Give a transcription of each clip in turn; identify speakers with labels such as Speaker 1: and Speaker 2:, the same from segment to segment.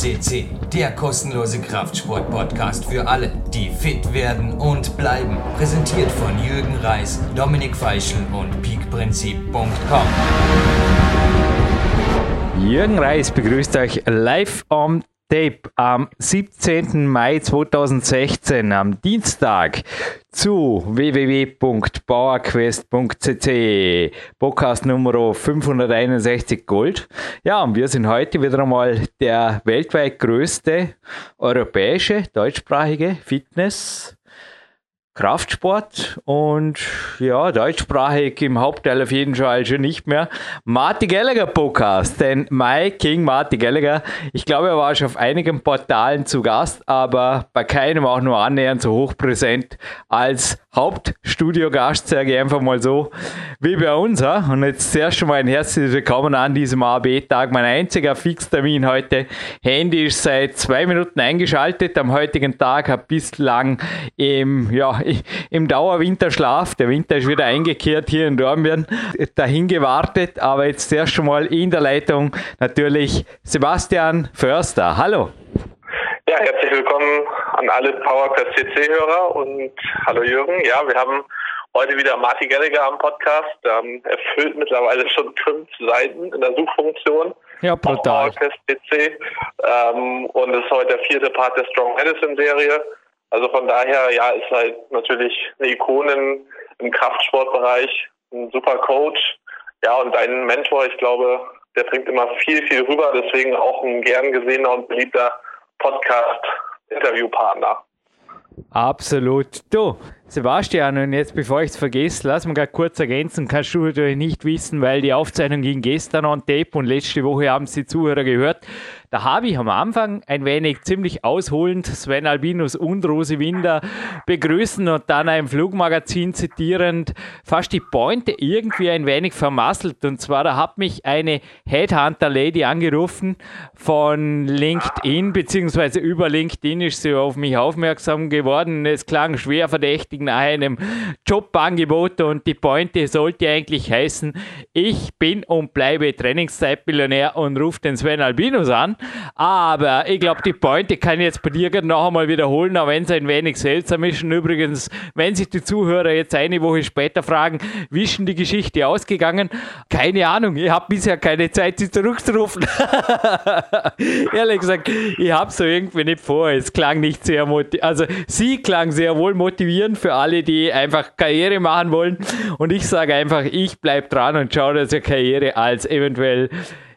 Speaker 1: CC, der kostenlose Kraftsport-Podcast für alle, die fit werden und bleiben. Präsentiert von Jürgen Reis, Dominik Feischl und peakprinzip.com.
Speaker 2: Jürgen Reis begrüßt euch live am Tape am 17. Mai 2016 am Dienstag zu www.powerquest.cc Podcast Nummer 561 Gold. Ja, und wir sind heute wieder einmal der weltweit größte europäische deutschsprachige Fitness Kraftsport und ja, deutschsprachig im Hauptteil auf jeden Fall schon nicht mehr. Marty Gallagher Podcast, denn Mike King Marty Gallagher, ich glaube, er war schon auf einigen Portalen zu Gast, aber bei keinem auch nur annähernd so hochpräsent als Hauptstudiogast, sage ich einfach mal so, wie bei uns. Und jetzt zuerst schon mal ein herzliches Willkommen an diesem AB-Tag. Mein einziger Fixtermin heute. Handy ist seit zwei Minuten eingeschaltet. Am heutigen Tag habe bislang im, ja, im Dauerwinterschlaf, der Winter ist wieder eingekehrt hier in Dornbirn, dahin gewartet. Aber jetzt zuerst schon mal in der Leitung natürlich Sebastian Förster. Hallo.
Speaker 3: Ja, herzlich willkommen an alle PowerQuest CC-Hörer und hallo Jürgen. Ja, wir haben heute wieder Martin Gallagher am Podcast. Ähm, er füllt mittlerweile schon fünf Seiten in der Suchfunktion.
Speaker 2: Ja, brutal.
Speaker 3: CC. Ähm, und es ist heute der vierte Part der Strong Medicine Serie. Also von daher, ja, ist halt natürlich eine Ikone im Kraftsportbereich, ein super Coach. Ja, und dein Mentor, ich glaube, der bringt immer viel, viel rüber. Deswegen auch ein gern gesehener und beliebter Podcast-Interviewpartner.
Speaker 2: Absolut. Du, Sebastian, und jetzt bevor ich es vergesse, lass mal kurz ergänzen, kannst du natürlich nicht wissen, weil die Aufzeichnung ging gestern on tape und letzte Woche haben es die Zuhörer gehört. Da habe ich am Anfang ein wenig ziemlich ausholend Sven Albinus und Rose Winder begrüßen und dann ein Flugmagazin zitierend fast die Pointe irgendwie ein wenig vermasselt. Und zwar, da hat mich eine Headhunter-Lady angerufen von LinkedIn, beziehungsweise über LinkedIn ist sie auf mich aufmerksam geworden. Es klang schwer verdächtig nach einem Jobangebot und die Pointe sollte eigentlich heißen, ich bin und bleibe Trainingszeitmillionär und rufe den Sven Albinus an. Aber ich glaube, die Pointe kann ich jetzt bei dir noch einmal wiederholen, auch wenn es ein wenig seltsam ist. Und übrigens, wenn sich die Zuhörer jetzt eine Woche später fragen, wie ist denn die Geschichte ausgegangen? Keine Ahnung, ich habe bisher keine Zeit, sie zurückzurufen. Ehrlich gesagt, ich habe so irgendwie nicht vor. Es klang nicht sehr motivierend. Also, sie klang sehr wohl motivierend für alle, die einfach Karriere machen wollen. Und ich sage einfach, ich bleibe dran und schaue, dass ihr Karriere als eventuell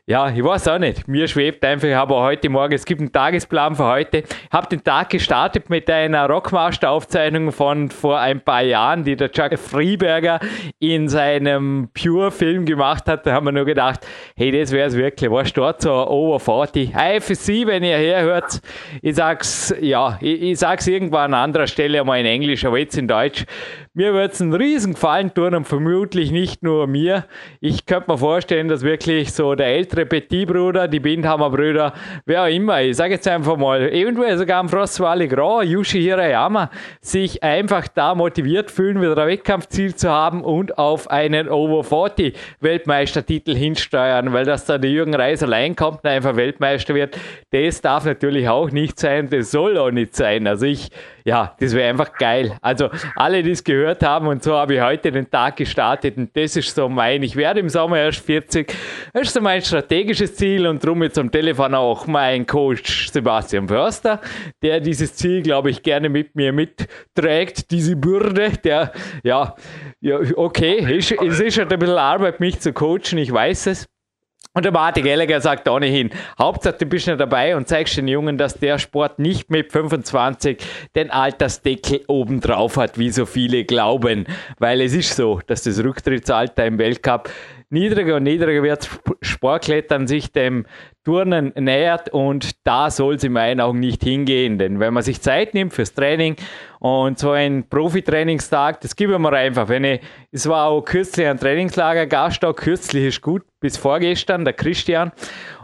Speaker 2: ja, ich weiß auch nicht. Mir schwebt einfach, habe heute Morgen, es gibt einen Tagesplan für heute. Ich habe den Tag gestartet mit einer Rockmaster-Aufzeichnung von vor ein paar Jahren, die der Chuck Freeberger in seinem Pure-Film gemacht hat. Da haben wir nur gedacht, hey, das wäre es wirklich. Was dort so over 40? IFC, wenn ihr herhört, ich sag's, ja, ich, ich sag's irgendwann an anderer Stelle einmal in Englisch, aber jetzt in Deutsch. Mir wird es einen riesen Gefallen tun und vermutlich nicht nur mir. Ich könnte mir vorstellen, dass wirklich so der ältere Petit-Bruder, die Bindhammer-Brüder, wer auch immer, ich sage jetzt einfach mal, eventuell sogar am Frostwally Grau, Yushi Hirayama, sich einfach da motiviert fühlen, wieder ein Wettkampfziel zu haben und auf einen Over 40 Weltmeistertitel hinsteuern, weil dass da der Jürgen Reis allein kommt und einfach Weltmeister wird, das darf natürlich auch nicht sein, das soll auch nicht sein. Also ich ja, das wäre einfach geil. Also alle, die es gehört haben. Und so habe ich heute den Tag gestartet. Und das ist so mein, ich werde im Sommer erst 40, das ist so mein strategisches Ziel. Und darum jetzt am Telefon auch mein Coach Sebastian Förster, der dieses Ziel, glaube ich, gerne mit mir mitträgt, diese Bürde, der, ja, ja okay, es ist halt ein bisschen Arbeit, mich zu coachen, ich weiß es, und der Martin Gallagher sagt ohnehin, Hauptsache du bist nicht dabei und zeigst den Jungen, dass der Sport nicht mit 25 den Altersdeckel obendrauf hat, wie so viele glauben. Weil es ist so, dass das Rücktrittsalter im Weltcup niedriger und niedriger wird, Sportklettern sich dem Turnen nähert und da soll es in meinen Augen nicht hingehen. Denn wenn man sich Zeit nimmt fürs Training und so ein Profitrainingstag, das geben wir einfach. Wenn ich, es war auch kürzlich ein Trainingslager, Gast auch kürzlich ist gut, bis vorgestern, der Christian.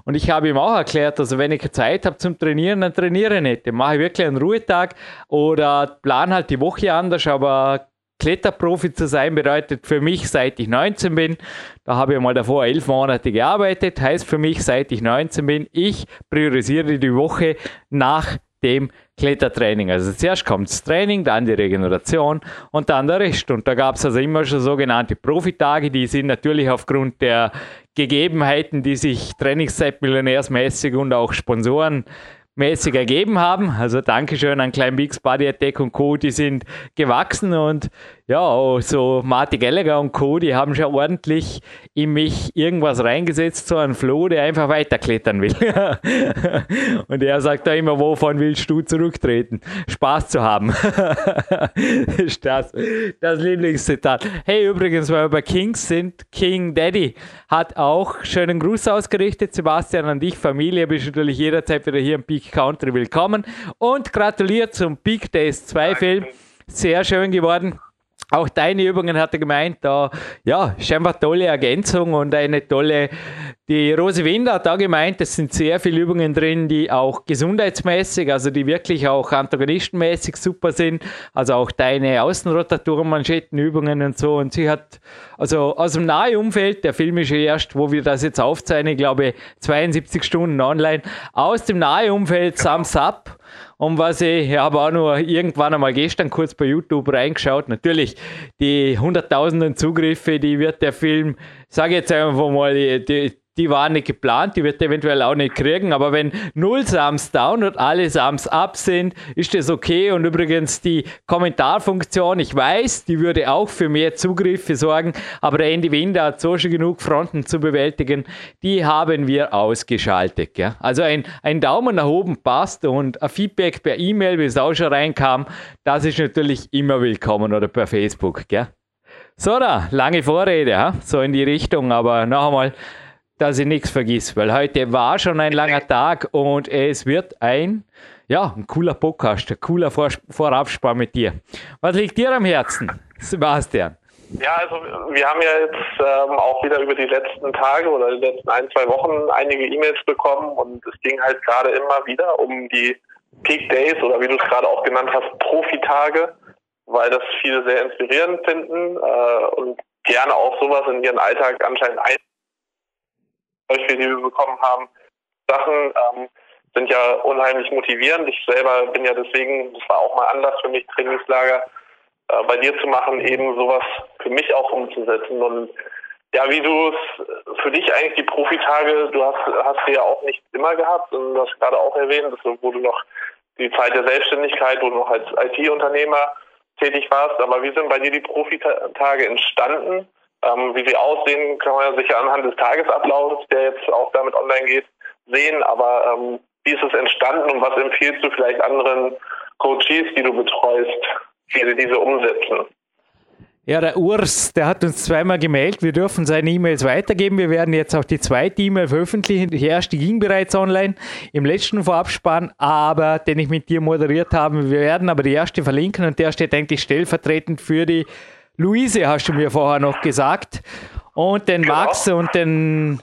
Speaker 2: Und ich habe ihm auch erklärt, also wenn ich Zeit habe zum Trainieren, dann trainiere ich nicht. Dann mache ich wirklich einen Ruhetag oder plan halt die Woche anders, aber Kletterprofi zu sein bedeutet für mich, seit ich 19 bin, da habe ich mal davor elf Monate gearbeitet, heißt für mich, seit ich 19 bin, ich priorisiere die Woche nach dem Klettertraining. Also zuerst kommt das Training, dann die Regeneration und dann der Rest. Und da gab es also immer schon sogenannte Profitage, die sind natürlich aufgrund der Gegebenheiten, die sich Trainingszeit-millionärsmäßig und auch Sponsoren mäßig ergeben haben. Also Dankeschön an Klein Bigs Body Attack und Co. Die sind gewachsen und ja, so Marty Gallagher und Co., die haben schon ordentlich in mich irgendwas reingesetzt, so ein Flo, der einfach weiterklettern will. und er sagt da immer, wovon willst du zurücktreten? Spaß zu haben. das ist das, das Lieblingszitat. Hey, übrigens, weil wir bei Kings sind, King Daddy hat auch schönen Gruß ausgerichtet. Sebastian, an dich, Familie, bist natürlich jederzeit wieder hier im Peak Country willkommen. Und gratuliert zum Peak Days 2 Film. Sehr schön geworden. Auch deine Übungen hat er gemeint, da, ja, scheinbar tolle Ergänzung und eine tolle, die Rose Winder hat da gemeint, es sind sehr viele Übungen drin, die auch gesundheitsmäßig, also die wirklich auch antagonistenmäßig super sind, also auch deine Außenrotatoren, Manschettenübungen und so. Und sie hat, also aus dem nahen Umfeld, der Film ist ja erst, wo wir das jetzt aufzeichnen, ich glaube 72 Stunden online, aus dem nahen Umfeld Thumbs Up und was ich, ich habe auch nur irgendwann einmal gestern kurz bei YouTube reingeschaut. Natürlich, die hunderttausenden Zugriffe, die wird der Film, sage jetzt einfach mal, die, die waren nicht geplant, die wird eventuell auch nicht kriegen, aber wenn null Sams down und alle Sams up sind, ist das okay. Und übrigens die Kommentarfunktion, ich weiß, die würde auch für mehr Zugriffe sorgen, aber der Andy Winder hat so schon genug Fronten zu bewältigen, die haben wir ausgeschaltet. Gell? Also ein, ein Daumen nach oben passt und ein Feedback per E-Mail, wie es auch schon reinkam, das ist natürlich immer willkommen oder per Facebook. Gell? So, da, lange Vorrede, ha? so in die Richtung, aber noch einmal dass ich nichts vergiss, weil heute war schon ein langer Tag und es wird ein, ja, ein cooler Podcast, ein cooler Vor Vorabspann mit dir. Was liegt dir am Herzen, Sebastian?
Speaker 3: Ja, also wir haben ja jetzt ähm, auch wieder über die letzten Tage oder die letzten ein, zwei Wochen einige E-Mails bekommen und es ging halt gerade immer wieder um die Peak Days oder wie du es gerade auch genannt hast, Profitage, weil das viele sehr inspirierend finden äh, und gerne auch sowas in ihren Alltag anscheinend ein Beispiel, die wir bekommen haben, Sachen ähm, sind ja unheimlich motivierend. Ich selber bin ja deswegen, das war auch mal Anlass für mich, Trainingslager äh, bei dir zu machen, eben sowas für mich auch umzusetzen. Und ja, wie du es für dich eigentlich die Profitage, du hast, hast sie ja auch nicht immer gehabt und du hast gerade auch erwähnt, du, wo du noch die Zeit der Selbstständigkeit, wo du noch als IT-Unternehmer tätig warst, aber wie sind bei dir die Profitage entstanden? Ähm, wie sie aussehen, kann man ja sicher anhand des Tagesablaufs, der jetzt auch damit online geht, sehen. Aber ähm, wie ist es entstanden und was empfiehlst du vielleicht anderen Coaches, die du betreust, wie sie diese umsetzen?
Speaker 2: Ja, der Urs, der hat uns zweimal gemeldet, wir dürfen seine E-Mails weitergeben. Wir werden jetzt auch die zweite E-Mail veröffentlichen. Die erste ging bereits online im letzten Vorabspann, aber den ich mit dir moderiert habe. Wir werden aber die erste verlinken und der steht eigentlich stellvertretend für die Luise, hast du mir vorher noch gesagt. Und den genau. Max und den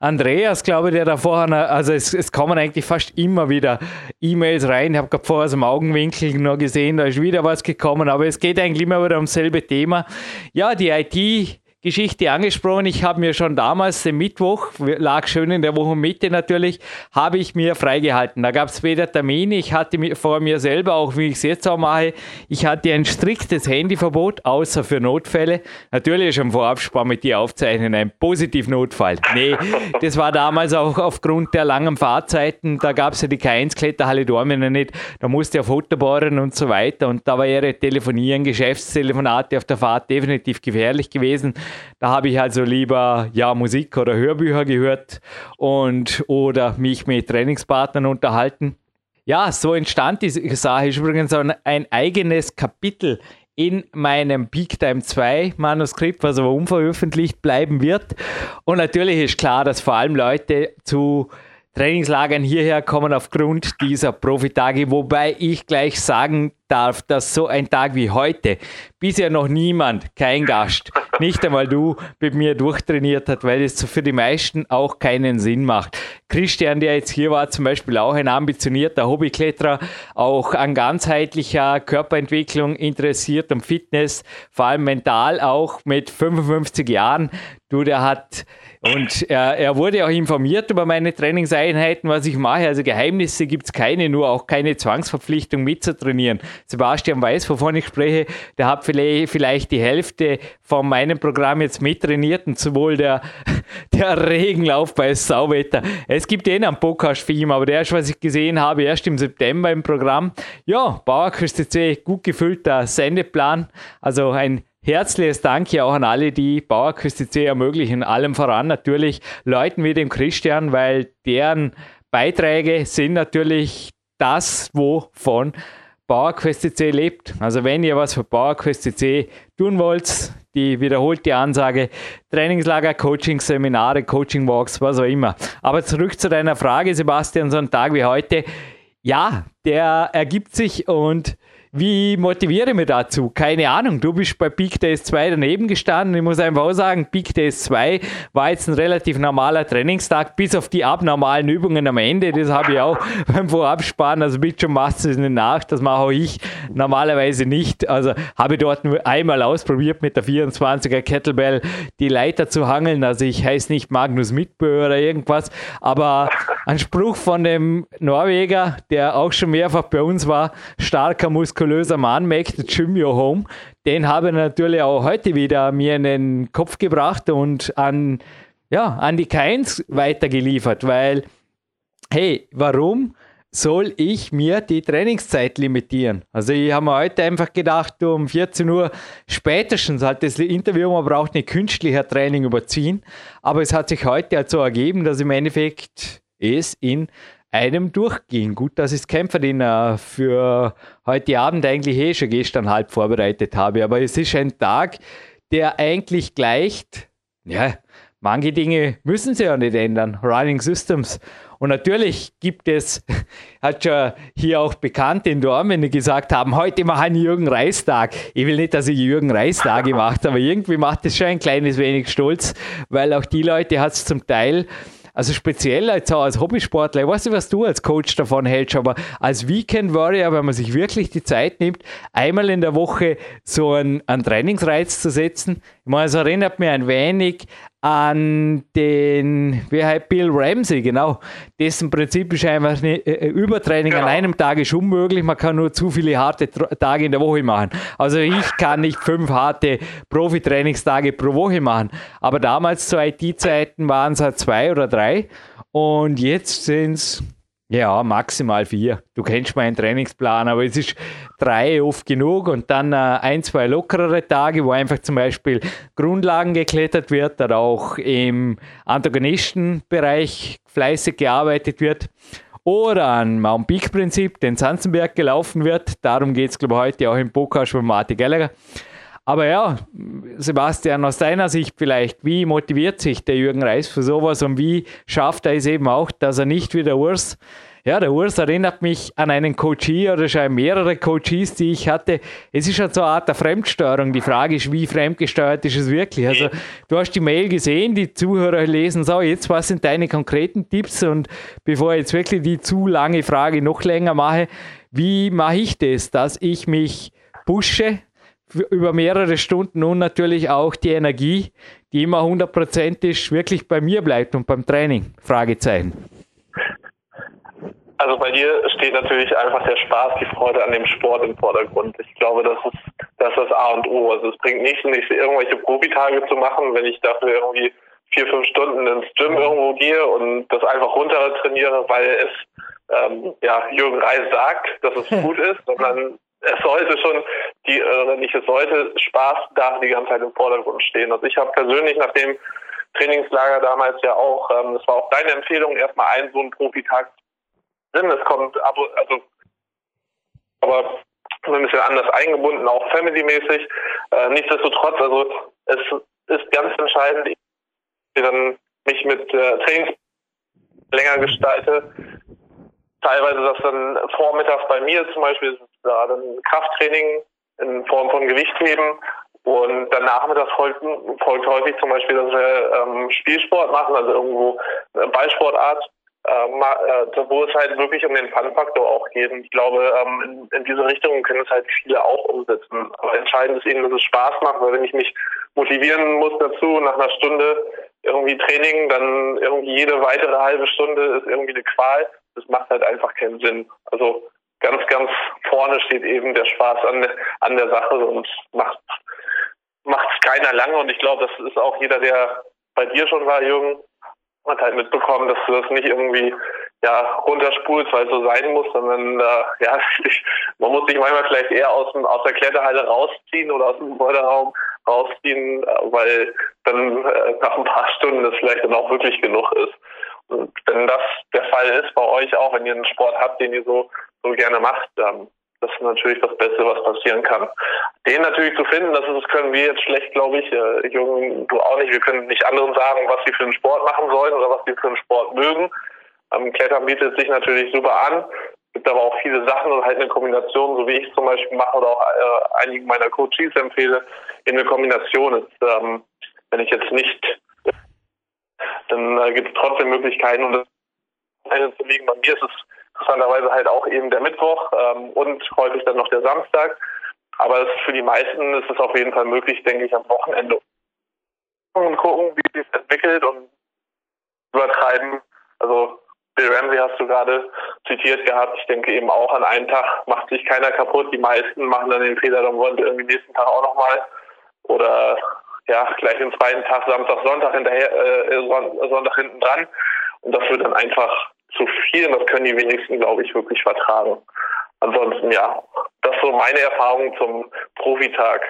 Speaker 2: Andreas, glaube ich, der da vorher, also es, es kommen eigentlich fast immer wieder E-Mails rein. Ich habe gerade vorher aus dem Augenwinkel noch gesehen, da ist wieder was gekommen, aber es geht eigentlich immer wieder ums selbe Thema. Ja, die IT Geschichte angesprochen. Ich habe mir schon damals den Mittwoch, lag schön in der Wochenmitte natürlich, habe ich mir freigehalten. Da gab es weder Termine, ich hatte vor mir selber, auch wie ich es jetzt auch mache, ich hatte ein striktes Handyverbot, außer für Notfälle. Natürlich schon Vorabspann mit dir aufzeichnen, ein Positivnotfall. Nee, das war damals auch aufgrund der langen Fahrzeiten, da gab es ja die K1-Kletterhalle Dormen nicht, da musste auf Foto bohren und so weiter und da wäre Telefonieren, Geschäftstelefonate auf der Fahrt definitiv gefährlich gewesen. Da habe ich also lieber ja Musik oder Hörbücher gehört und oder mich mit Trainingspartnern unterhalten. Ja, so entstand die Sache. Ist übrigens ein, ein eigenes Kapitel in meinem Peak Time 2 Manuskript, was aber unveröffentlicht bleiben wird. Und natürlich ist klar, dass vor allem Leute zu Trainingslagern hierher kommen aufgrund dieser Profitage, wobei ich gleich sagen darf, dass so ein Tag wie heute bisher noch niemand, kein Gast, nicht einmal du mit mir durchtrainiert hast, weil es für die meisten auch keinen Sinn macht. Christian, der jetzt hier war, zum Beispiel auch ein ambitionierter Hobbykletterer, auch an ganzheitlicher Körperentwicklung interessiert, um Fitness, vor allem mental auch mit 55 Jahren. Du, der hat und er, er wurde auch informiert über meine Trainingseinheiten, was ich mache. Also Geheimnisse gibt es keine, nur auch keine Zwangsverpflichtung mitzutrainieren. Sebastian weiß, wovon ich spreche. Der hat vielleicht die Hälfte von meinem Programm jetzt mittrainiert und sowohl der, der Regenlauf bei Sauwetter. Es gibt eh einen Podcast-Film, aber der ist, was ich gesehen habe, erst im September im Programm. Ja, Bauerküste C, gut gefüllter Sendeplan. Also ein Herzliches Dank ja auch an alle, die Bauerküste C ermöglichen, allem voran natürlich Leuten wie dem Christian, weil deren Beiträge sind natürlich das, wovon Bauerquest C lebt. Also wenn ihr was für Bauerquest C tun wollt, die wiederholte Ansage, Trainingslager, Coaching, Seminare, Coaching Walks, was auch immer. Aber zurück zu deiner Frage, Sebastian, so ein Tag wie heute, ja, der ergibt sich und wie motiviere ich mich dazu? Keine Ahnung. Du bist bei Peak Days 2 daneben gestanden. Ich muss einfach auch sagen, Peak Days 2 war jetzt ein relativ normaler Trainingstag, bis auf die abnormalen Übungen am Ende. Das habe ich auch beim Vorabsparen. Also bitte schon machst du es nicht nach. Das mache auch ich normalerweise nicht. Also habe ich dort nur einmal ausprobiert mit der 24er Kettlebell die Leiter zu hangeln. Also ich heiße nicht Magnus Mitbö oder irgendwas. Aber ein Spruch von dem Norweger, der auch schon mehrfach bei uns war, starker Muskel muskulöser Mann, the gym your home. Den habe ich natürlich auch heute wieder mir in den Kopf gebracht und an, ja, an die Keins weitergeliefert, weil, hey, warum soll ich mir die Trainingszeit limitieren? Also ich habe mir heute einfach gedacht, um 14 Uhr spätestens halt das Interview, man braucht nicht künstlicher Training überziehen, aber es hat sich heute halt so ergeben, dass im Endeffekt es in einem durchgehen. Gut, dass ich das Kämpferdiener für heute Abend eigentlich eh schon gestern halb vorbereitet habe. Aber es ist ein Tag, der eigentlich gleicht, ja, manche Dinge müssen sie ja nicht ändern. Running Systems. Und natürlich gibt es, hat schon hier auch Bekannte in Dormen, die gesagt haben, heute mache ich einen Jürgen Reis-Tag. Ich will nicht, dass ich Jürgen Reis-Tag gemacht aber irgendwie macht es schon ein kleines wenig stolz, weil auch die Leute hat es zum Teil also speziell als, als Hobbysportler, ich weiß nicht, was du als Coach davon hältst, aber als Weekend Warrior, wenn man sich wirklich die Zeit nimmt, einmal in der Woche so einen, einen Trainingsreiz zu setzen. Ich meine, es erinnert mich ein wenig an den, wie heißt Bill Ramsey, genau. Dessen Prinzip ist einfach äh, Übertraining genau. an einem Tag ist unmöglich. Man kann nur zu viele harte Tage in der Woche machen. Also ich kann nicht fünf harte Profi-Trainingstage pro Woche machen. Aber damals zu IT-Zeiten waren es halt zwei oder drei. Und jetzt sind es ja, maximal vier. Du kennst meinen Trainingsplan, aber es ist drei oft genug und dann äh, ein, zwei lockerere Tage, wo einfach zum Beispiel Grundlagen geklettert wird oder auch im Antagonistenbereich fleißig gearbeitet wird. Oder an Mount Peak Prinzip, den Sanzenberg gelaufen wird. Darum geht es, glaube ich, heute auch im Podcast von Martin Gallagher. Aber ja, Sebastian, aus deiner Sicht vielleicht, wie motiviert sich der Jürgen Reis für sowas und wie schafft er es eben auch, dass er nicht wie der Urs, ja, der Urs erinnert mich an einen Coachie oder schon mehrere Coaches, die ich hatte. Es ist halt so eine Art der Fremdsteuerung. Die Frage ist, wie fremdgesteuert ist es wirklich? Also, du hast die Mail gesehen, die Zuhörer lesen so, jetzt was sind deine konkreten Tipps? Und bevor ich jetzt wirklich die zu lange Frage noch länger mache, wie mache ich das, dass ich mich pushe, über mehrere Stunden und natürlich auch die Energie, die immer hundertprozentig wirklich bei mir bleibt und beim Training? Fragezeichen.
Speaker 3: Also bei dir steht natürlich einfach der Spaß, die Freude an dem Sport im Vordergrund. Ich glaube, das ist das, ist das A und O. Also es bringt nichts, nicht irgendwelche Profitage zu machen, wenn ich dafür irgendwie vier, fünf Stunden ins Gym irgendwo gehe und das einfach runter trainiere, weil es ähm, ja, Jürgen Reis sagt, dass es gut ist, sondern es sollte schon die, oder nicht, es sollte Spaß da die ganze Zeit im Vordergrund stehen. Also ich habe persönlich nach dem Trainingslager damals ja auch, ähm, das war auch deine Empfehlung, erstmal einen so einen Profitag drin. Es kommt ab, also, aber ein bisschen anders eingebunden, auch family-mäßig. Äh, nichtsdestotrotz, also es ist ganz entscheidend, ich dann mich mit äh, Trainings länger gestalte, teilweise das dann vormittags bei mir zum Beispiel, da dann Krafttraining in Form von Gewichtheben Und danach mit das folgt, folgt häufig zum Beispiel, dass wir ähm, Spielsport machen, also irgendwo Ballsportart, ähm, äh, wo es halt wirklich um den Fun-Faktor auch geht. Und ich glaube, ähm, in, in diese Richtung können es halt viele auch umsetzen. Aber entscheidend ist eben, dass es Spaß macht, weil wenn ich mich motivieren muss dazu, nach einer Stunde irgendwie Training, dann irgendwie jede weitere halbe Stunde ist irgendwie eine Qual. Das macht halt einfach keinen Sinn. Also ganz, ganz vorne steht eben der Spaß an, an der Sache und macht macht keiner lange und ich glaube, das ist auch jeder, der bei dir schon war, Jürgen, hat halt mitbekommen, dass du das nicht irgendwie ja runterspulst, weil es so sein muss, sondern äh, ja, man muss sich manchmal vielleicht eher aus, dem, aus der Kletterhalle rausziehen oder aus dem Gebäuderaum rausziehen, äh, weil dann äh, nach ein paar Stunden das vielleicht dann auch wirklich genug ist. Und wenn das der Fall ist bei euch auch, wenn ihr einen Sport habt, den ihr so, so gerne macht, dann das ist natürlich das Beste, was passieren kann. Den natürlich zu finden, das, ist, das können wir jetzt schlecht, glaube ich, äh, Jungen, du auch nicht. Wir können nicht anderen sagen, was sie für einen Sport machen sollen oder was sie für einen Sport mögen. Ähm, Klettern bietet sich natürlich super an. Es gibt aber auch viele Sachen und halt eine Kombination, so wie ich zum Beispiel mache oder auch äh, einigen meiner Coaches empfehle, in eine Kombination ist, ähm, wenn ich jetzt nicht, dann äh, gibt es trotzdem Möglichkeiten und das eine zu liegen. Bei mir ist es interessanterweise halt auch eben der Mittwoch ähm, und häufig dann noch der Samstag. Aber es, für die meisten ist es auf jeden Fall möglich, denke ich, am Wochenende und gucken, wie sich entwickelt und übertreiben. Also Bill Ramsey hast du gerade zitiert gehabt. Ich denke eben auch an einen Tag macht sich keiner kaputt. Die meisten machen dann den Fehler, dann wollen irgendwie nächsten Tag auch nochmal. Oder ja, gleich den zweiten Tag, Samstag, Sonntag hinterher, äh, Sonntag hinten dran. Und das wird dann einfach zu viel. Das können die wenigsten, glaube ich, wirklich vertragen. Ansonsten, ja, das ist so meine Erfahrung zum Profitag.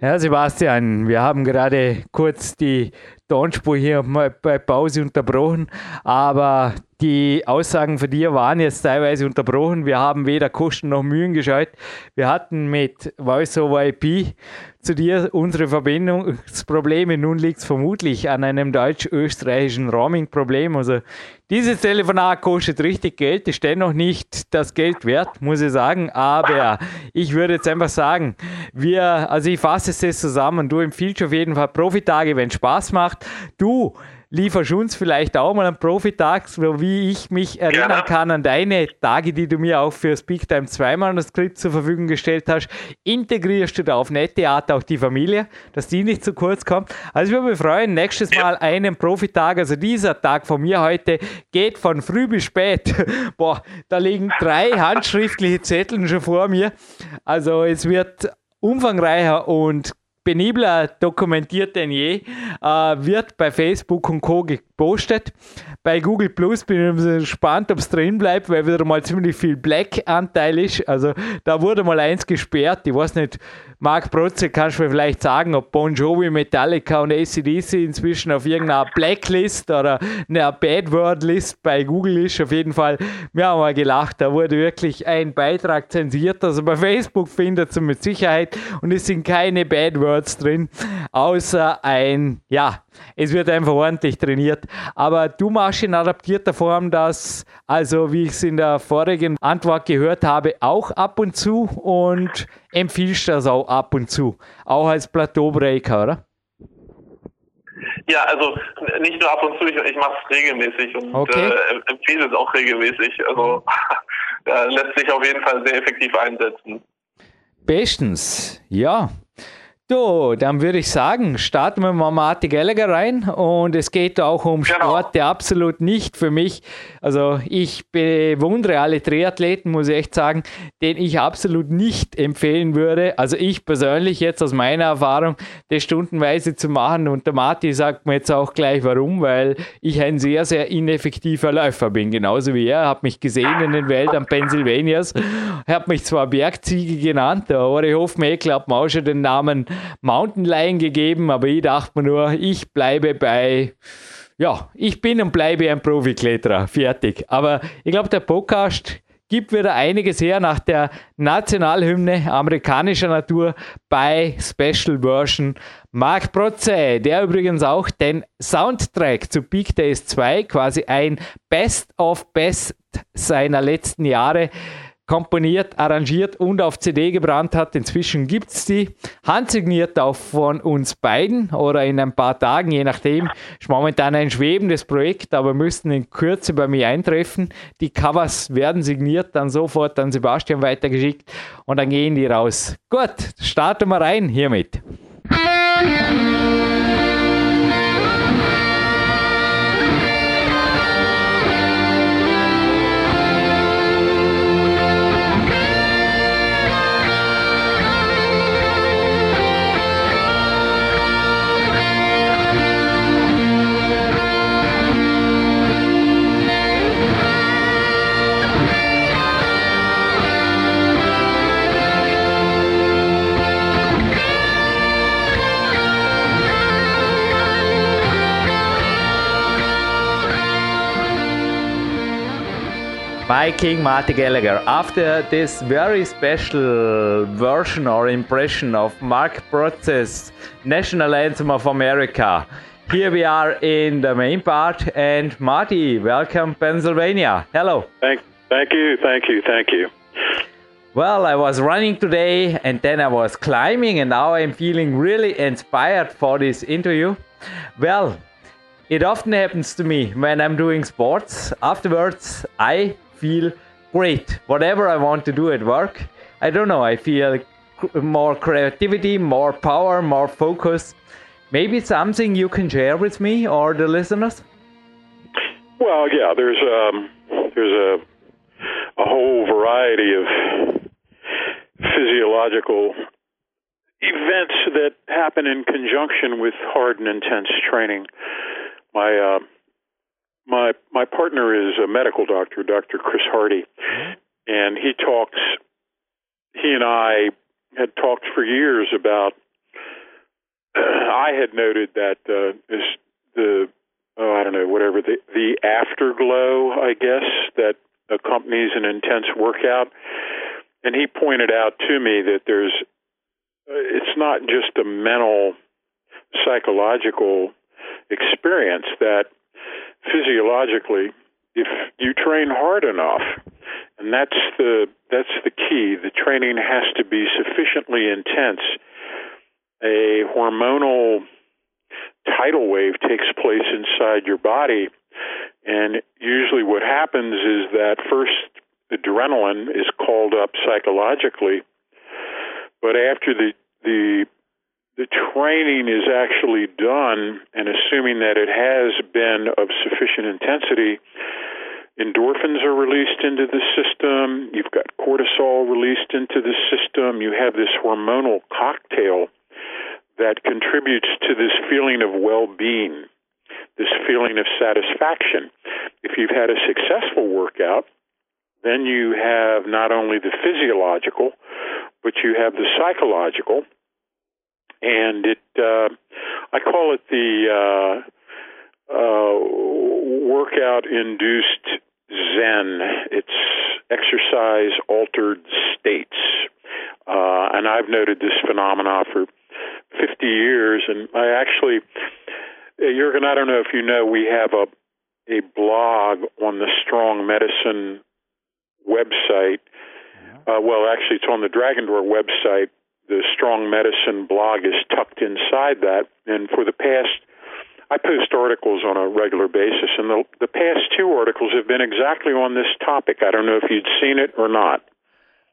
Speaker 2: Ja, Sebastian, wir haben gerade kurz die Tonspur hier mal bei Pause unterbrochen, aber die Aussagen von dir waren jetzt teilweise unterbrochen. Wir haben weder Kosten noch Mühen gescheut. Wir hatten mit Voice over IP zu dir unsere Verbindungsprobleme. Nun liegt es vermutlich an einem deutsch-österreichischen Roaming-Problem. Also dieses Telefonat kostet richtig Geld, ist dennoch nicht das Geld wert, muss ich sagen. Aber ich würde jetzt einfach sagen, wir, also ich fasse es jetzt zusammen. Du empfiehlst auf jeden Fall Profitage, wenn es Spaß macht. Du lieferst uns vielleicht auch mal einen Profitag, so wie ich mich erinnern ja. kann an deine Tage, die du mir auch für Speak Time zweimal das Skript zur Verfügung gestellt hast. Integrierst du da auf Nettheater auch die Familie, dass die nicht zu kurz kommt. Also ich würde mich freuen, nächstes Mal einen Profitag, also dieser Tag von mir heute geht von früh bis spät. Boah, da liegen drei handschriftliche Zettel schon vor mir. Also es wird umfangreicher und penibler dokumentiert denn je, äh, wird bei Facebook und Co. gepostet. Bei Google Plus bin ich gespannt, ob es drin bleibt, weil wieder mal ziemlich viel Black-Anteil ist. Also da wurde mal eins gesperrt. Ich weiß nicht, Marc Protze, kannst du mir vielleicht sagen, ob Bon Jovi, Metallica und ACDC inzwischen auf irgendeiner Blacklist oder einer Bad Word List bei Google ist? Auf jeden Fall, wir haben mal gelacht, da wurde wirklich ein Beitrag zensiert. Also bei Facebook findet es mit Sicherheit und es sind keine Bad Words drin, außer ein, ja, es wird einfach ordentlich trainiert. Aber du machst in adaptierter Form das, also wie ich es in der vorigen Antwort gehört habe, auch ab und zu und empfiehlst das auch ab und zu, auch als Plateaubreaker, oder?
Speaker 3: Ja, also nicht nur ab und zu, ich, ich mache es regelmäßig und okay. äh, empfehle es auch regelmäßig. Also äh, lässt sich auf jeden Fall sehr effektiv einsetzen.
Speaker 2: Bestens, ja. So, dann würde ich sagen, starten wir mal Martin Gallagher rein. Und es geht auch um genau. Sport, der absolut nicht für mich, also ich bewundere alle Triathleten, muss ich echt sagen, den ich absolut nicht empfehlen würde. Also ich persönlich jetzt aus meiner Erfahrung, das stundenweise zu machen. Und der Martin sagt mir jetzt auch gleich warum, weil ich ein sehr, sehr ineffektiver Läufer bin, genauso wie er, hat mich gesehen in den Wäldern Pennsylvanias, hat mich zwar Bergziege genannt, aber ich hoffe, mir hat mir auch schon den Namen Mountain Lion gegeben, aber ich dachte mir nur, ich bleibe bei, ja, ich bin und bleibe ein Profikletterer. Fertig. Aber ich glaube, der Podcast gibt wieder einiges her nach der Nationalhymne amerikanischer Natur bei Special Version Mark Protze, der übrigens auch den Soundtrack zu Big Days 2, quasi ein Best of Best seiner letzten Jahre komponiert, arrangiert und auf CD gebrannt hat. Inzwischen gibt es die. Handsigniert auch von uns beiden oder in ein paar Tagen, je nachdem. Ist momentan ein schwebendes Projekt, aber müssten in Kürze bei mir eintreffen. Die Covers werden signiert, dann sofort an Sebastian weitergeschickt und dann gehen die raus. Gut, starten wir rein hiermit. King Marty Gallagher. After this very special version or impression of Mark Brotz's National Anthem of America, here we are in the main part. And Marty, welcome Pennsylvania. Hello.
Speaker 4: Thank, thank you, thank you, thank you.
Speaker 2: Well, I was running today and then I was climbing, and now I'm feeling really inspired for this interview. Well, it often happens to me when I'm doing sports. Afterwards, I feel great. Whatever I want to do at work, I don't know, I feel more creativity, more power, more focus. Maybe something you can share with me or the listeners?
Speaker 4: Well, yeah, there's um, there's a a whole variety of physiological events that happen in conjunction with hard and intense training. My uh, my my partner is a medical doctor, Dr. Chris Hardy, and he talks. He and I had talked for years about. I had noted that uh, is the oh I don't know whatever the the afterglow I guess that accompanies an intense workout, and he pointed out to me that there's it's not just a mental psychological experience that physiologically if you train hard enough and that's the that's the key the training has to be sufficiently intense. A hormonal tidal wave takes place inside your body and usually what happens is that first adrenaline is called up psychologically but after the the the training is actually done, and assuming that it has been of sufficient intensity, endorphins are released into the system. You've got cortisol released into the system. You have this hormonal cocktail that contributes to this feeling of well being, this feeling of satisfaction. If you've had a successful workout, then you have not only the physiological, but you have the psychological and it uh, I call it the uh, uh, workout induced Zen. It's exercise altered states, uh, and I've noted this phenomena for 50 years. And I actually, uh, Jurgen, I don't know if you know, we have a a blog on the Strong Medicine website. Uh, well, actually, it's on the Dragon Door website the Strong Medicine blog is tucked inside that. And for the past, I post articles on a regular basis, and the, the past two articles have been exactly on this topic. I don't know if you'd seen it or not.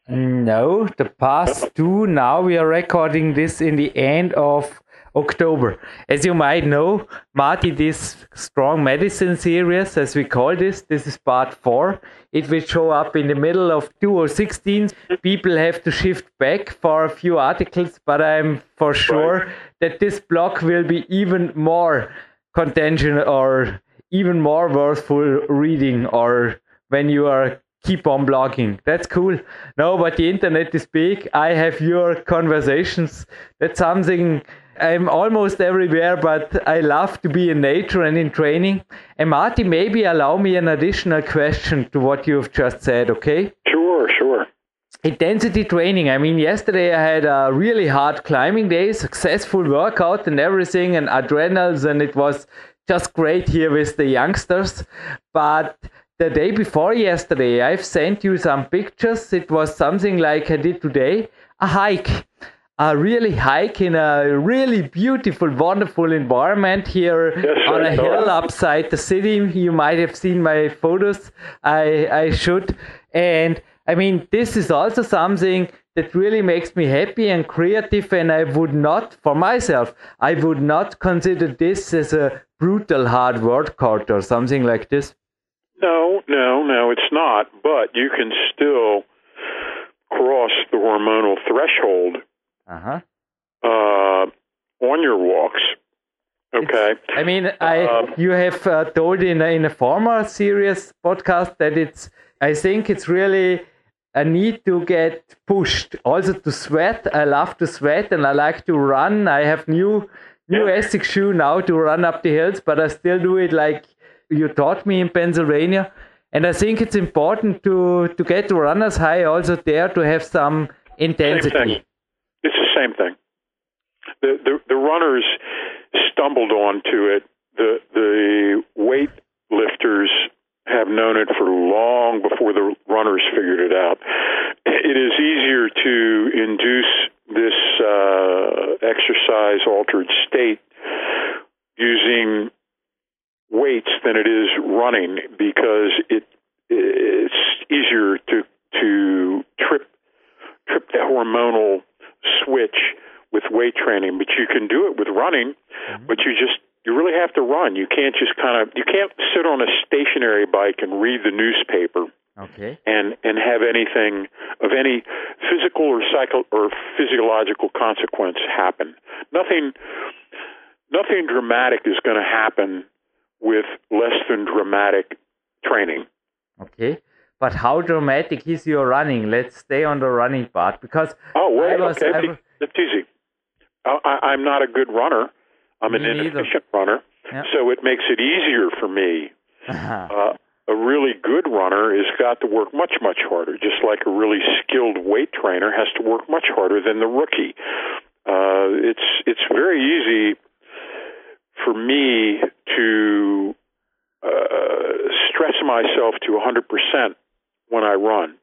Speaker 2: No, the past two. Now we are recording this in the end of October. As you might know, Marty, this strong medicine series, as we call this, this is part four. It will show up in the middle of 2016. People have to shift back for a few articles, but I'm for sure that this block will be even more contention or even more worthful reading or when you are keep on blogging. That's cool. No, but the internet is big. I have your conversations. That's something I'm almost everywhere, but I love to be in nature and in training. And Marty, maybe allow me an additional question to what you've just said, okay?
Speaker 4: Sure, sure.
Speaker 2: Intensity training. I mean, yesterday I had a really hard climbing day, successful workout and everything, and adrenals, and it was just great here with the youngsters. But the day before yesterday, I've sent you some pictures. It was something like I did today a hike. A really hike in a really beautiful, wonderful environment here
Speaker 4: Yes,
Speaker 2: on a hill
Speaker 4: that.
Speaker 2: upside the city. You might have seen my photos. I I should. And I mean, this is also something that really makes me happy and creative. And I would not, for myself, I would not consider this as a brutal hard workout or something like this.
Speaker 4: No, no, no, it's not. But you can still cross the hormonal threshold
Speaker 2: Uh huh.
Speaker 4: uh, on your walks. Okay.
Speaker 2: I mean, I
Speaker 4: Um,
Speaker 2: you have uh, told in a, in a former series podcast that it's. I think it's really a need to get pushed, also to sweat. I love to sweat and I like to run. I have new new
Speaker 4: Yeah.
Speaker 2: Essex shoe now to run up the hills, but I still do it like you taught me in Pennsylvania. And I think it's important to to get the runners high also there to have some intensity.
Speaker 4: Same thing. The the, the runners stumbled onto it. The the weight lifters have known it for long before the runners figured it out. It is easier to induce this uh, exercise altered state using weights than it is running because it it's easier to to trip trip the hormonal switch with weight training, but you can do it with running. Mm-hmm. But you just you really have to run. You can't just kind of you can't sit on a stationary bike and read the newspaper
Speaker 2: Okay.
Speaker 4: and and have anything of any physical or psycho or physiological consequence happen. Nothing nothing dramatic is going to happen with less than dramatic training.
Speaker 2: Okay. But how dramatic is your running? Let's stay on the running part because
Speaker 4: Oh, well,
Speaker 2: I was-
Speaker 4: okay.
Speaker 2: I
Speaker 4: That's easy. I, I'm not a good runner. I'm an
Speaker 2: Me neither.
Speaker 4: inefficient runner,
Speaker 2: Yeah.
Speaker 4: so it makes it easier for me. Uh, a really good runner has got to work much, much harder. Just like a really skilled weight trainer has to work much harder than the rookie. Uh, it's it's very easy for me to uh, stress myself to 100% when I run.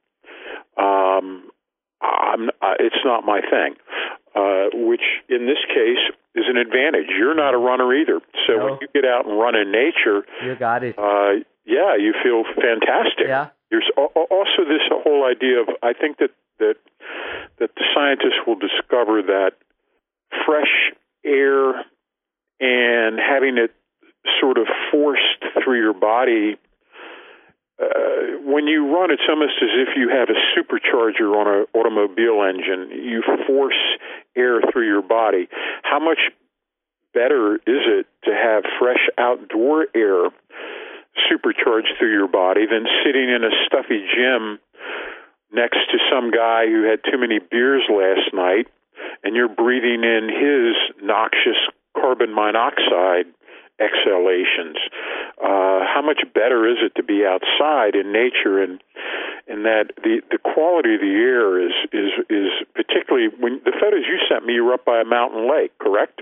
Speaker 4: Um, I'm, uh, it's not my thing, uh, which in this case is an advantage. You're not a runner either. So
Speaker 2: No.
Speaker 4: when you get out and run in nature,
Speaker 2: you got it.
Speaker 4: uh, yeah, you feel fantastic.
Speaker 2: Yeah.
Speaker 4: There's al- al- also this whole idea of I think that that that the scientists will discover that fresh air and having it sort of forced through your body. Uh, when you run, it's almost as if you have a supercharger on an automobile engine. You force air through your body. How much better is it to have fresh outdoor air supercharged through your body than sitting in a stuffy gym next to some guy who had too many beers last night and you're breathing in his noxious carbon monoxide exhalations. Uh, how much better is it to be outside in nature and and that the the quality of the air is is is particularly when the photos you sent me you were up by a mountain lake, correct?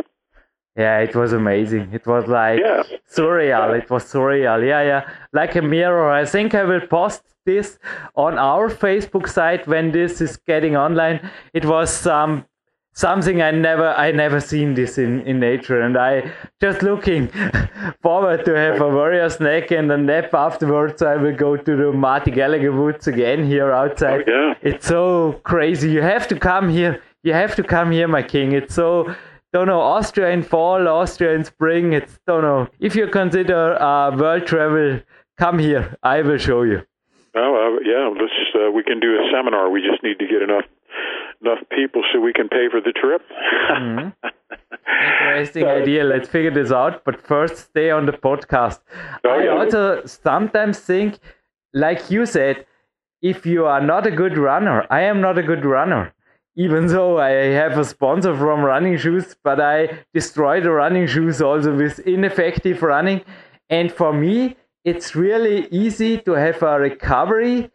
Speaker 2: Yeah, it was amazing. It was like
Speaker 4: Yeah.
Speaker 2: surreal. It was surreal. Yeah, yeah. Like a mirror. I think I will post this on our Facebook site when this is getting online. It was um, something I never I never seen this in, in nature and I just looking forward to have a warrior snack and a nap afterwards. I will go to the Marty Gallagher Woods again here outside.
Speaker 4: Oh, yeah.
Speaker 2: It's so crazy. You have to come here. You have to come here, my king. It's so don't know Austria in fall, Austria in spring. It's don't know if you consider uh, world travel. Come here. I will show you.
Speaker 4: Oh uh, yeah, let's uh, we can do a seminar. We just need to get enough enough people so we can pay for the trip. Mm-hmm.
Speaker 2: Interesting idea. Let's figure this out. But first, stay on the podcast.
Speaker 4: Oh,
Speaker 2: I
Speaker 4: yeah.
Speaker 2: also sometimes think, like you said, if you are not a good runner, I am not a good runner. Even though I have a sponsor from running shoes, but I destroy the running shoes also with ineffective running. And for me, it's really easy to have a recovery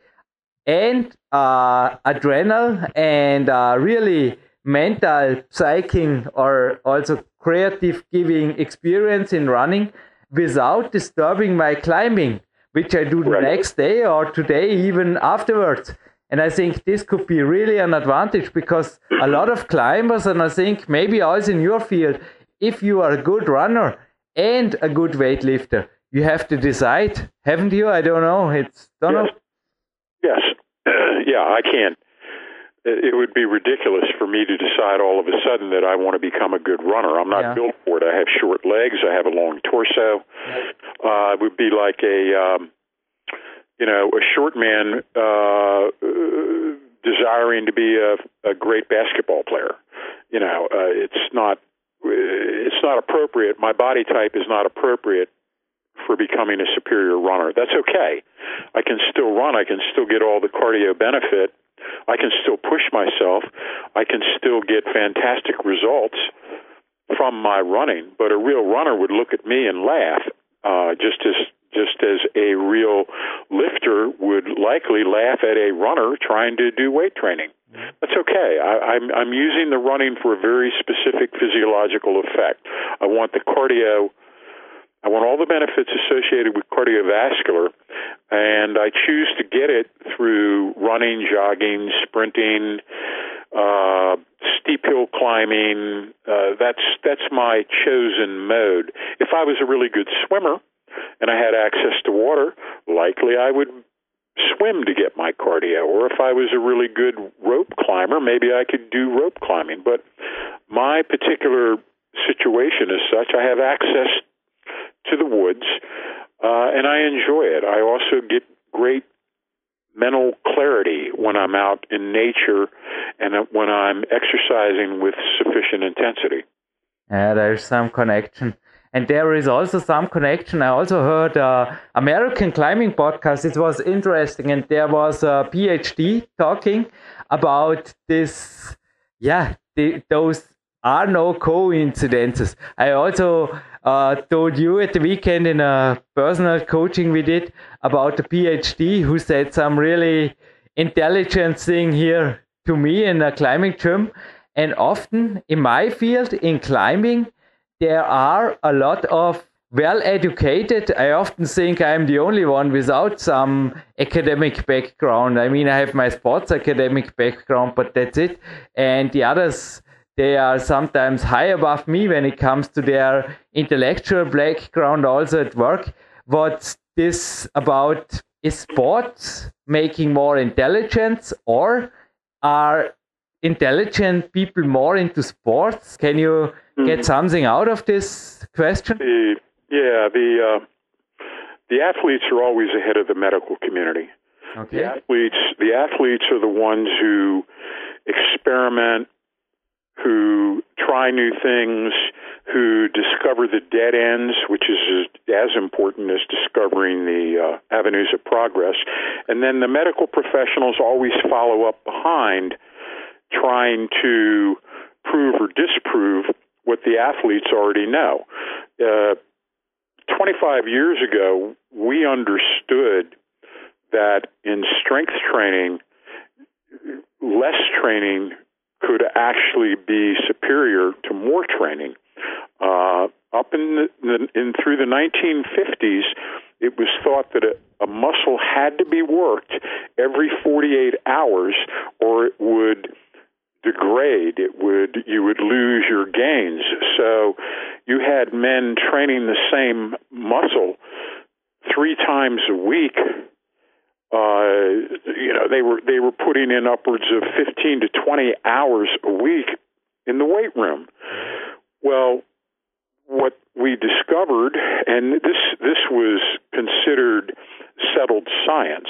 Speaker 2: and uh, adrenal and uh, really mental psyching or also creative giving experience in running without disturbing my climbing which I do the
Speaker 4: Right.
Speaker 2: next day or today, even afterwards. And I think this could be really an advantage because a lot of climbers, and I think maybe also in your field, if you are a good runner and a good weightlifter, you have to decide, haven't you? I don't know. It's don't know.
Speaker 4: Yes. Yeah, I can't. It would be ridiculous for me to decide all of a sudden that I want to become a good runner. I'm not
Speaker 2: Yeah.
Speaker 4: built for it. I have short legs. I have a long torso. Uh, it would be like a, um, you know, a short man uh, uh, desiring to be a, a great basketball player. You know, uh, it's not. It's not appropriate. My body type is not appropriate for becoming a superior runner. That's okay. I can still run. I can still get all the cardio benefit. I can still push myself. I can still get fantastic results from my running. But a real runner would look at me and laugh, uh, just as just as a real lifter would likely laugh at a runner trying to do weight training. That's okay. I, I'm I'm using the running for a very specific physiological effect. I want the cardio I want all the benefits associated with cardiovascular, and I choose to get it through running, jogging, sprinting, uh, steep hill climbing. Uh, that's that's my chosen mode. If I was a really good swimmer and I had access to water, likely I would swim to get my cardio. Or if I was a really good rope climber, maybe I could do rope climbing. But my particular situation is such I have access to the woods, uh, and I enjoy it. I also get great mental clarity when I'm out in nature and when I'm exercising with sufficient intensity.
Speaker 2: Yeah, there's some connection. And there is also some connection. I also heard uh, American climbing podcast. It was interesting, and there was a PhD talking about this. Yeah, the, those are no coincidences. I also uh, told you at the weekend in a personal coaching we did about the PhD who said some really intelligent thing here to me in a climbing gym. And often in my field, in climbing, there are a lot of well educated. I often think I'm the only one without some academic background. I mean, I have my sports academic background, but that's it. And the others, they are sometimes high above me when it comes to their intellectual background, also at work. What's this about? Is sports making more intelligence, or are intelligent people more into sports? Can you get something out of this question?
Speaker 4: The yeah the uh, the athletes are always ahead of the medical community. The athletes the athletes are the ones who experiment, who try new things, who discover the dead ends, which is as important as discovering the uh, avenues of progress. And then the medical professionals always follow up behind, trying to prove or disprove what the athletes already know. Uh, 25 years ago, we understood that in strength training, less training could actually be superior to more training. Uh, up in, the, in through the 1950s, it was thought that a, a muscle had to be worked every 48 hours, or it would degrade. It would you would lose your gains. So you had men training the same muscle three times a week. Uh, you know they were they were putting in upwards of 15 to 20 hours a week in the weight room. Well, what we discovered, and this this was considered settled science.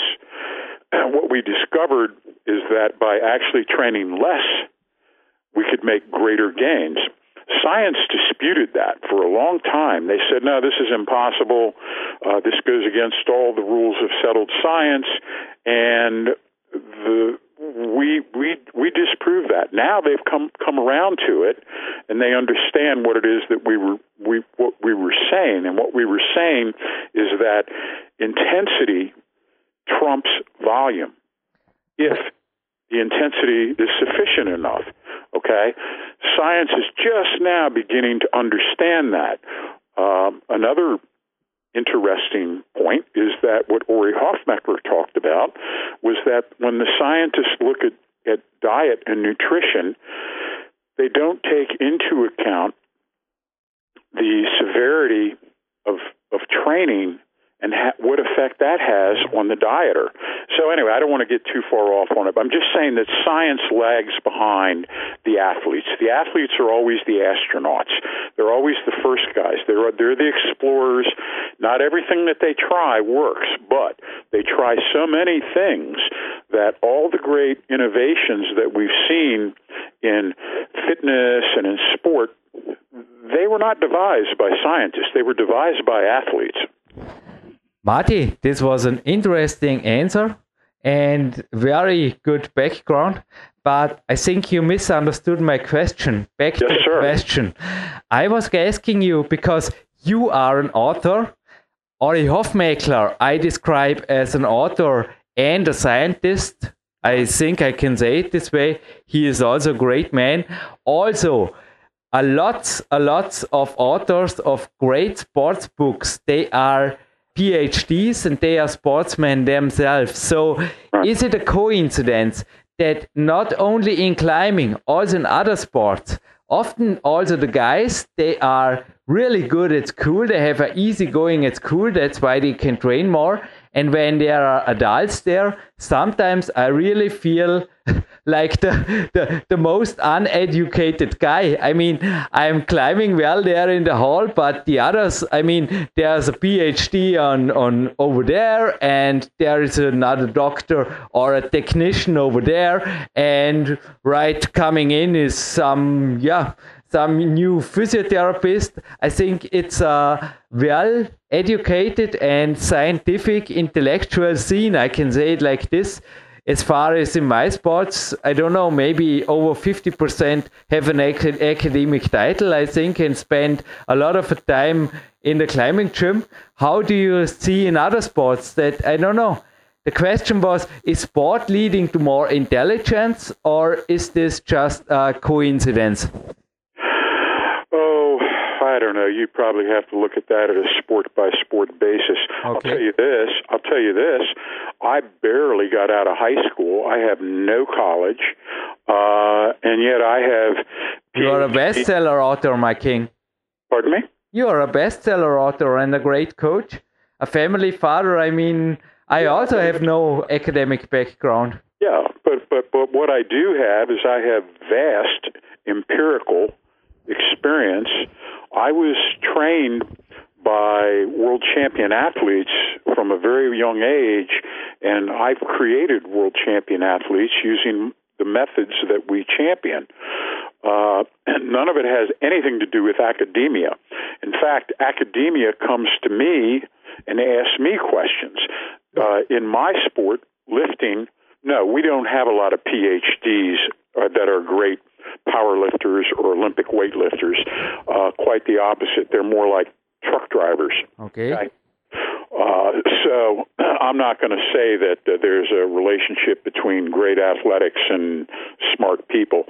Speaker 4: What we discovered is that by actually training less, we could make greater gains. Science disputed that for a long time. They said, no, this is impossible. Uh, this goes against all the rules of settled science. And the we we we disprove that. Now they've come come around to it, and they understand what it is that we were we what we were saying, and what we were saying is that intensity trumps volume if the intensity is sufficient enough. Okay, science is just now beginning to understand that. Um, another interesting point is that what Ori Hofmekler talked about was that when the scientists look at, at diet and nutrition, they don't take into account the severity of of training and ha- what effect that has on the dieter. So anyway, I don't want to get too far off on it. But I'm just saying that science lags behind the athletes. The athletes are always the astronauts. They're always the first guys. They're they're the explorers. Not everything that they try works, but they try so many things that all the great innovations that we've seen in fitness and in sport they were not devised by scientists. They were devised by athletes.
Speaker 2: Marty, this was an interesting answer and very good background, but I think you misunderstood my question. Back
Speaker 4: yes,
Speaker 2: to the
Speaker 4: sir.
Speaker 2: question. I was asking you because you are an author. Ori Hofmekler, I describe as an author and a scientist. I think I can say it this way. He is also a great man. Also, a lot, a lot of authors of great sports books, they are PhDs and they are sportsmen themselves. So is it a coincidence that not only in climbing, also in other sports, often also the guys, they are really good at school. They have an easy going at school. That's why they can train more. And when there are adults there, sometimes I really feel like the, the, the most uneducated guy. I mean, I'm climbing well there in the hall, but the others, I mean, there's a PhD on, on over there, and there is another doctor or a technician over there, and right coming in is some, yeah, some new physiotherapist. I think it's a well educated and scientific intellectual scene. I can say it like this. As far as in my sports, I don't know, maybe over 50% have an ac- academic title, I think, and spend a lot of time in the climbing gym. How do you see in other sports that, I don't know, the question was is sport leading to more intelligence or is this just a coincidence?
Speaker 4: I don't know. You probably have to look at that at a sport by sport basis. I'll tell you this. I'll tell you this. I barely got out of high school. I have no college, uh, and yet I have.
Speaker 2: You are a bestseller author, my king.
Speaker 4: Pardon me.
Speaker 2: You are a bestseller author and a great coach, a family father. I mean, I also have no academic background.
Speaker 4: Yeah, but but but what I do have is I have vast empirical experience. I was trained by world champion athletes from a very young age, and I've created world champion athletes using the methods that we champion. Uh, and none of it has anything to do with academia. In fact, academia comes to me and asks me questions. Uh, in my sport, lifting, no, we don't have a lot of PhDs uh, that are great power lifters or Olympic weightlifters. Uh, quite the opposite. They're more like truck drivers.
Speaker 2: Okay.
Speaker 4: Okay. Uh, so I'm not going to say that uh, there's a relationship between great athletics and smart people.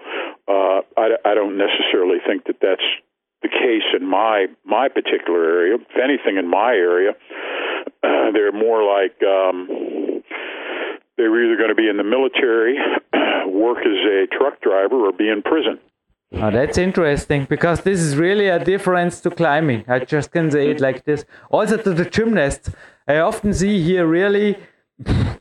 Speaker 4: Uh, I, I don't necessarily think that that's the case in my my particular area. If anything, in my area, uh, they're more like um, they're either going to be in the military, work as a truck driver, or be in prison.
Speaker 2: Oh, that's interesting because this is really a difference to climbing. I just can say it like this. Also to the gymnasts, I often see here really,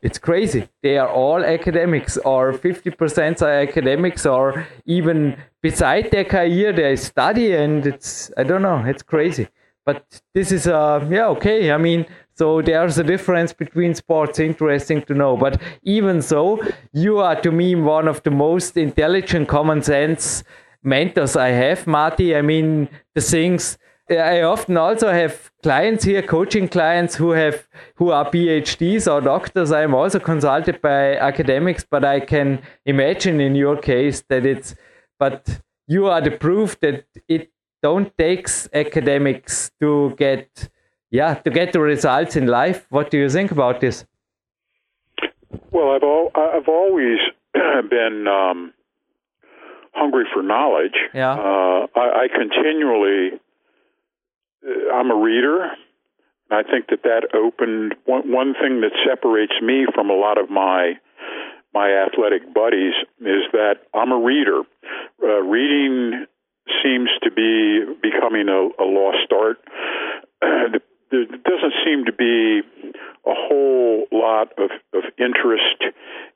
Speaker 2: it's crazy. They are all academics, or 50% are academics, or even beside their career they study, and it's I don't know, it's crazy. But this is uh yeah okay. I mean, so there's a difference between sports. Interesting to know. But even so, you are to me one of the most intelligent, common sense mentors I have, Marty. I mean, the things I often also have clients here, coaching clients who have who are PhDs or doctors. I am also consulted by academics, but I can imagine in your case that it's but you are the proof that it don't takes academics to get yeah to get the results in life. What do you think about this?
Speaker 4: Well, I've al- I've always been um, hungry for knowledge.
Speaker 2: Yeah.
Speaker 4: Uh, I, I continually, uh, I'm a reader. I think that that opened one, one thing that separates me from a lot of my my athletic buddies is that I'm a reader. Uh, reading seems to be becoming a, a lost art. Uh, there doesn't seem to be a whole lot of, of interest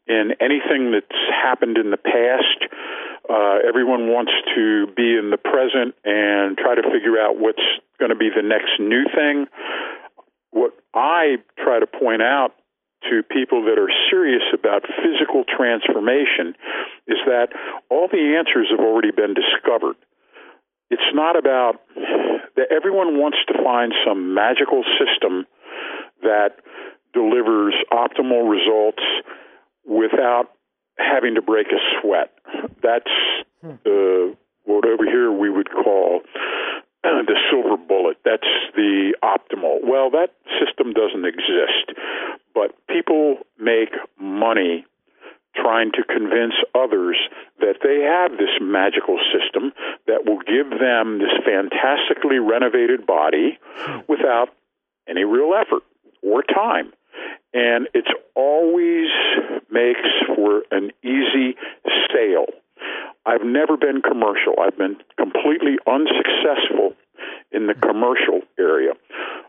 Speaker 4: in anything that's happened in the past. Uh, everyone wants to be in the present and try to figure out what's going to be the next new thing. What I try to point out to people that are serious about physical transformation is that all the answers have already been discovered. It's not about that everyone wants to find some magical system that delivers optimal results without having to break a sweat. That's uh, what over here we would call uh, the silver bullet. That's the optimal. Well, that system doesn't exist, but people make money trying to convince others that they have this magical system that will give them this fantastically renovated body without any real effort or time. And it's always makes for an easy sale. I've never been commercial. I've been completely unsuccessful in the commercial area.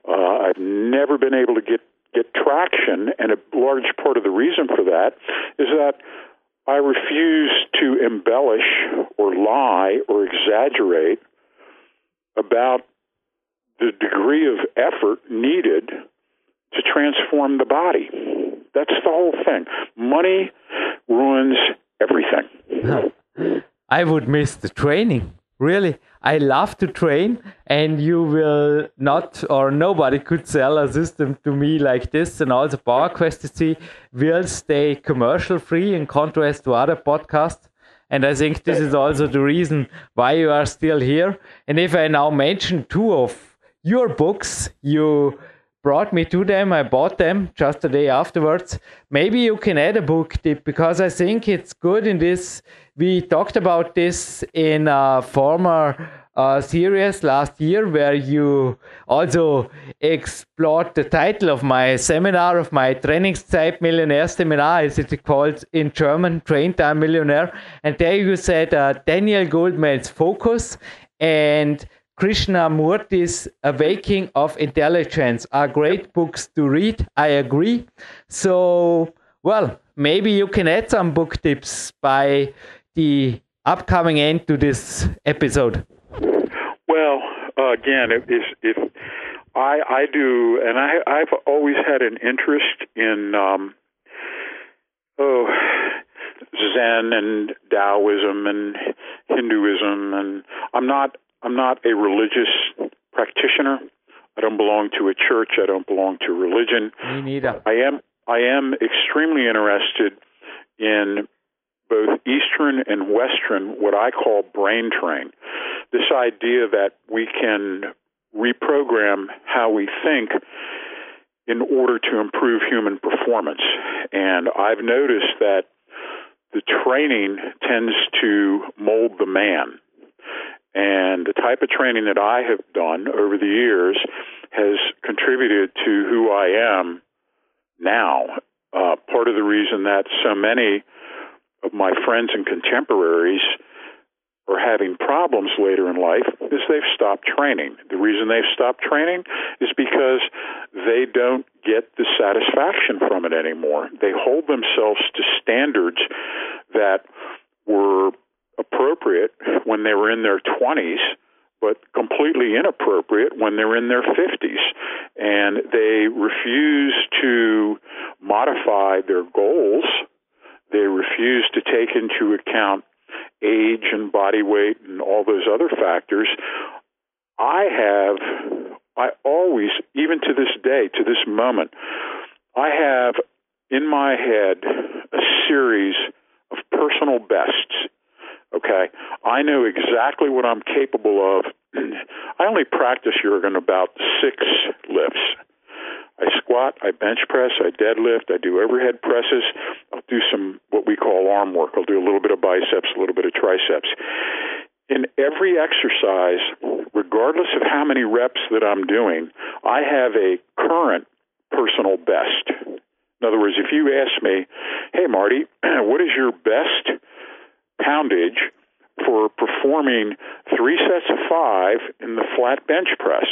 Speaker 4: Uh, I've never been able to get get traction, and a large part of the reason for that is that I refuse to embellish or lie or exaggerate about the degree of effort needed to transform the body. That's the whole thing. Money ruins everything.
Speaker 2: I would miss the training. Really, I love to train, and you will not, or nobody could sell a system to me like this. And all also, PowerQuest C will stay commercial free in contrast to other podcasts. And I think this is also the reason why you are still here. And if I now mention two of your books, you brought me to them. I bought them just a day afterwards. Maybe you can add a book tip because I think it's good in this. We talked about this in a former uh, series last year where you also explored the title of my seminar, of my Trainingszeit Millionaire seminar, as it's called in German, Train Time Millionaire. And there you said uh, Daniel Goldman's focus and Krishnamurti's Awakening of Intelligence are great books to read. I agree. So, well, maybe you can add some book tips by the upcoming end to this episode.
Speaker 4: Well, uh, again, if, if I I do, and I I've always had an interest in um, oh Zen and Taoism and Hinduism, and I'm not I'm not a religious practitioner. I don't belong to a church. I don't belong to religion.
Speaker 2: Me neither.
Speaker 4: I am I am extremely interested in both Eastern and Western, what I call brain train. This idea that we can reprogram how we think in order to improve human performance. And I've noticed that the training tends to mold the man. And the type of training that I have done over the years has contributed to who I am now. Uh, part of the reason that so many of my friends and contemporaries are having problems later in life is they've stopped training. The reason they've stopped training is because they don't get the satisfaction from it anymore. They hold themselves to standards that were appropriate when they were in their 20s, but completely inappropriate when they're in their 50s. And they refuse to modify their goals. They refuse to take into account age and body weight and all those other factors. I have, I always, even to this day, to this moment, I have in my head a series of personal bests Okay, I know exactly what I'm capable of. I only practice Jurgen about six lifts. I squat, I bench press, I deadlift, I do overhead presses. I'll do some what we call arm work. I'll do a little bit of biceps, a little bit of triceps. In every exercise, regardless of how many reps that I'm doing, I have a current personal best. In other words, if you ask me, hey, Marty, what is your best poundage for performing three sets of five in the flat bench press?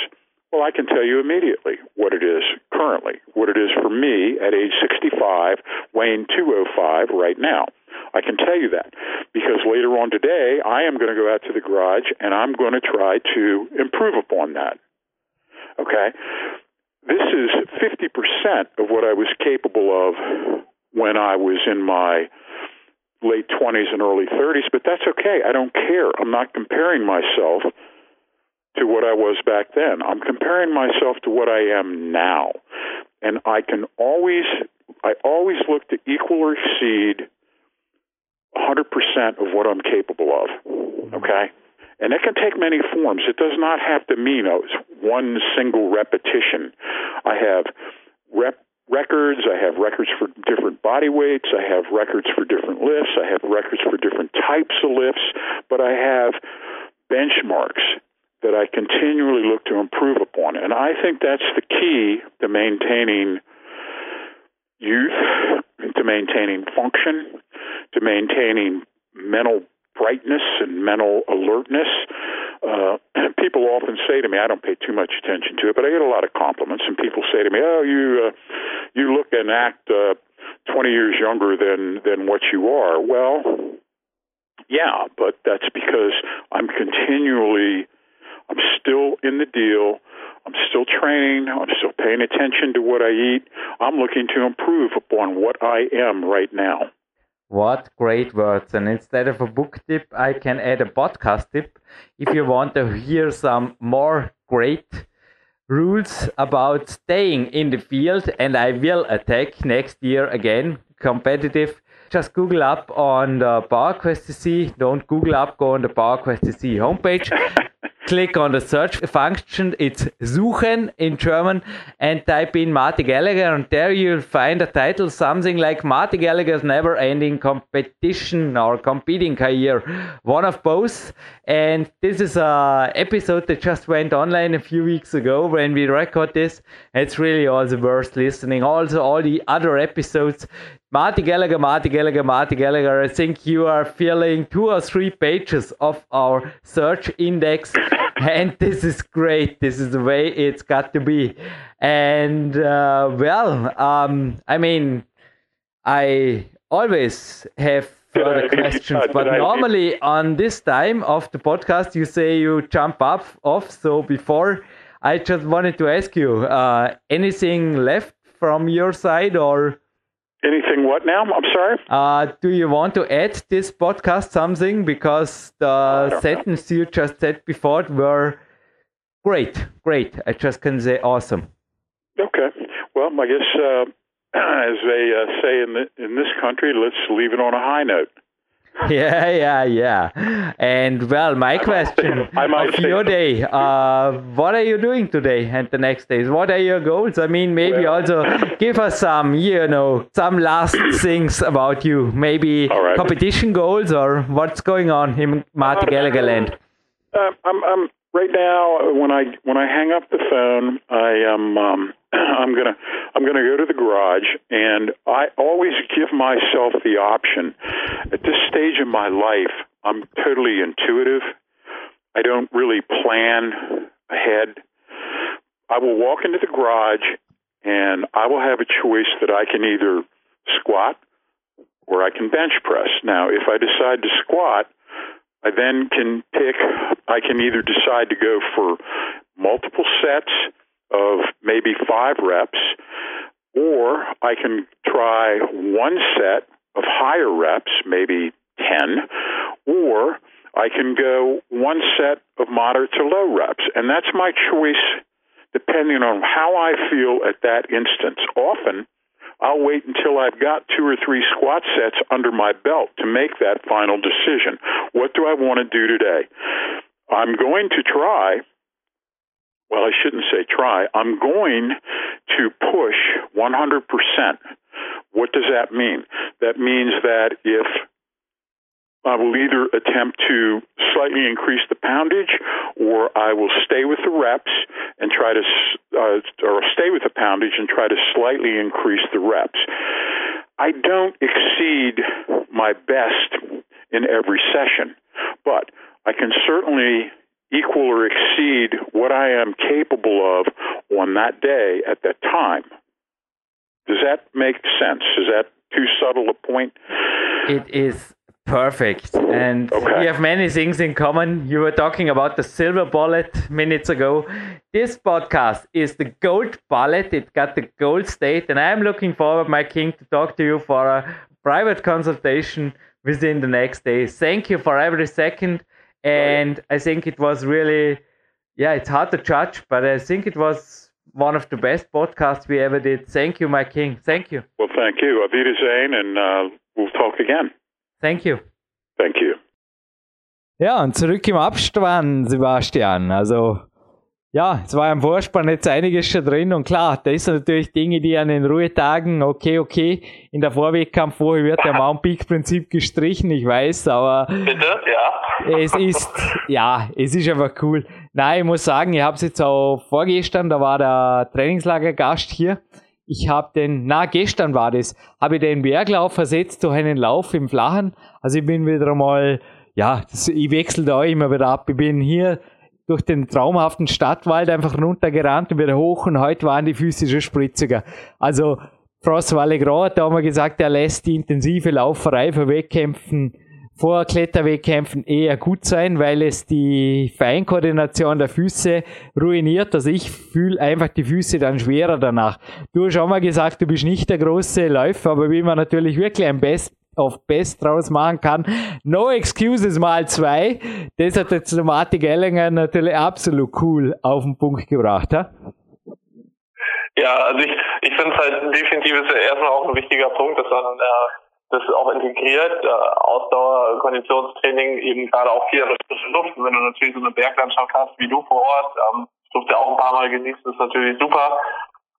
Speaker 4: Well, I can tell you immediately what it is currently, what it is for me at age 65, weighing 205 right now. I can tell you that because later on today, I am going to go out to the garage and I'm going to try to improve upon that. Okay? This is 50% of what I was capable of when I was in my late 20s and early 30s, but that's okay. I don't care. I'm not comparing myself to what I was back then. I'm comparing myself to what I am now. And I can always I always look to equal or exceed 100% of what I'm capable of. Mm-hmm. Okay? And it can take many forms. It does not have to mean oh, one single repetition. I have rep records. I have records for different body weights. I have records for different lifts. I have records for different types of lifts. But I have benchmarks that I continually look to improve upon. And I think that's the key to maintaining youth, to maintaining function, to maintaining mental brightness and mental alertness. Uh, people often say to me, I don't pay too much attention to it, but I get a lot of compliments, and people say to me, "Oh, you uh, you look and act uh, 20 years younger than than what you are." Well, yeah, but that's because I'm continually I'm still in the deal. I'm still training. I'm still paying attention to what I eat. I'm looking to improve upon what I am right now.
Speaker 2: What great words. And instead of a book tip, I can add a podcast tip. If you want to hear some more great rules about staying in the field, and I will attack next year again, competitive. Just Google up on the PowerQuest see. Don't Google up, go on the PowerQuest see homepage. Click on the search function. It's Suchen in German and type in Marty Gallagher and there you'll find a title something like Marty Gallagher's never ending competition or competing career. One of both. And this is a episode that just went online a few weeks ago when we record this. It's really also worth listening. Also all the other episodes Marty Gallagher, Marty Gallagher, Marty Gallagher. I think you are filling two or three pages of our search index, and this is great. This is the way it's got to be. And uh, well, um, I mean, I always have further questions, but normally on this time of the podcast, you say you jump up off. So before, I just wanted to ask you, uh, anything left from your side or?
Speaker 4: Anything what now? I'm sorry.
Speaker 2: Uh, do you want to add this podcast something because the sentence you just said before were great, great. I just can say awesome.
Speaker 4: Okay. Well, I guess uh, as they uh, say in the, in this country, let's leave it on a high note.
Speaker 2: yeah, yeah, yeah. And well, my question of your day, uh, what are you doing today and the next days? What are your goals? I mean, maybe well, also give us some, you know, some last things about you. Maybe right. competition goals or what's going on in Marty uh, Gallagher land.
Speaker 4: Uh, I'm, I'm right now when I when I hang up the phone, I am um, I'm gonna I'm gonna go to the garage, and I always give myself the option. At this stage in my life, I'm totally intuitive. I don't really plan ahead. I will walk into the garage, and I will have a choice that I can either squat or I can bench press. Now, if I decide to squat, I then can pick, I can either decide to go for multiple sets of maybe five reps, or I can try one set of higher reps, maybe 10, or I can go one set of moderate to low reps. And that's my choice depending on how I feel at that instance. Often, I'll wait until I've got two or three squat sets under my belt to make that final decision. What do I want to do today? I'm going to try well, I shouldn't say try. I'm going to push 100%. What does that mean? That means that if I will either attempt to slightly increase the poundage or I will stay with the reps and try to uh, or stay with the poundage and try to slightly increase the reps. I don't exceed my best in every session, but I can certainly equal or exceed what I am capable of on that day at that time. Does that make sense? Is that too subtle a point?
Speaker 2: It is perfect. And okay. we have many things in common. You were talking about the silver bullet minutes ago. This podcast is the gold bullet. It got the gold state. And I'm looking forward, my king, to talk to you for a private consultation within the next days. Thank you for every second. And I think it was really, yeah, it's hard to judge, but I think it was one of the best podcasts we ever did. Thank you, my king. Thank you.
Speaker 4: Well, thank you. Auf Wiedersehen and uh, we'll talk again.
Speaker 2: Thank you.
Speaker 4: Thank you.
Speaker 2: Ja, und zurück im Abspann, Sebastian. Also, ja, es war im Vorspann jetzt einiges schon drin und klar, da ist natürlich Dinge, die an den Ruhetagen, okay, okay, in der Vorwegkampfwoche wird der Mount Peak Prinzip gestrichen, ich weiß, aber
Speaker 3: Bitte? Ja.
Speaker 2: es ist, ja, es ist einfach cool. Nein, ich muss sagen, ich habe es jetzt auch vorgestern, da war der Trainingslagergast hier. Ich habe den, na gestern war das, habe ich den Berglauf ersetzt durch einen Lauf im Flachen. Also ich bin wieder einmal, ja, das, ich wechsle da immer wieder ab. Ich bin hier durch den traumhaften Stadtwald einfach runtergerannt und wieder hoch und heute waren die Füße schon spritziger. Also Frost Valle Grand, da wir gesagt, er lässt die intensive Lauferei für Wettkämpfen vor Kletterwettkämpfen eher gut sein, weil es die Feinkoordination der Füße ruiniert. Also ich fühle einfach die Füße dann schwerer danach. Du hast auch mal gesagt, du bist nicht der große Läufer, aber wie man natürlich wirklich ein Best auf Best draus machen kann. No Excuses mal zwei. Das hat jetzt Martin Ellinger natürlich absolut cool auf den Punkt gebracht. Ha?
Speaker 3: Ja, also ich, ich finde es halt definitiv ist ja erstmal auch ein wichtiger Punkt, dass man äh, das auch integriert, äh, Ausdauer, Konditionstraining, eben gerade auch viel frische Luft. Wenn du natürlich so eine Berglandschaft hast wie du vor Ort, ähm, durfte auch ein paar Mal genießen, ist natürlich super.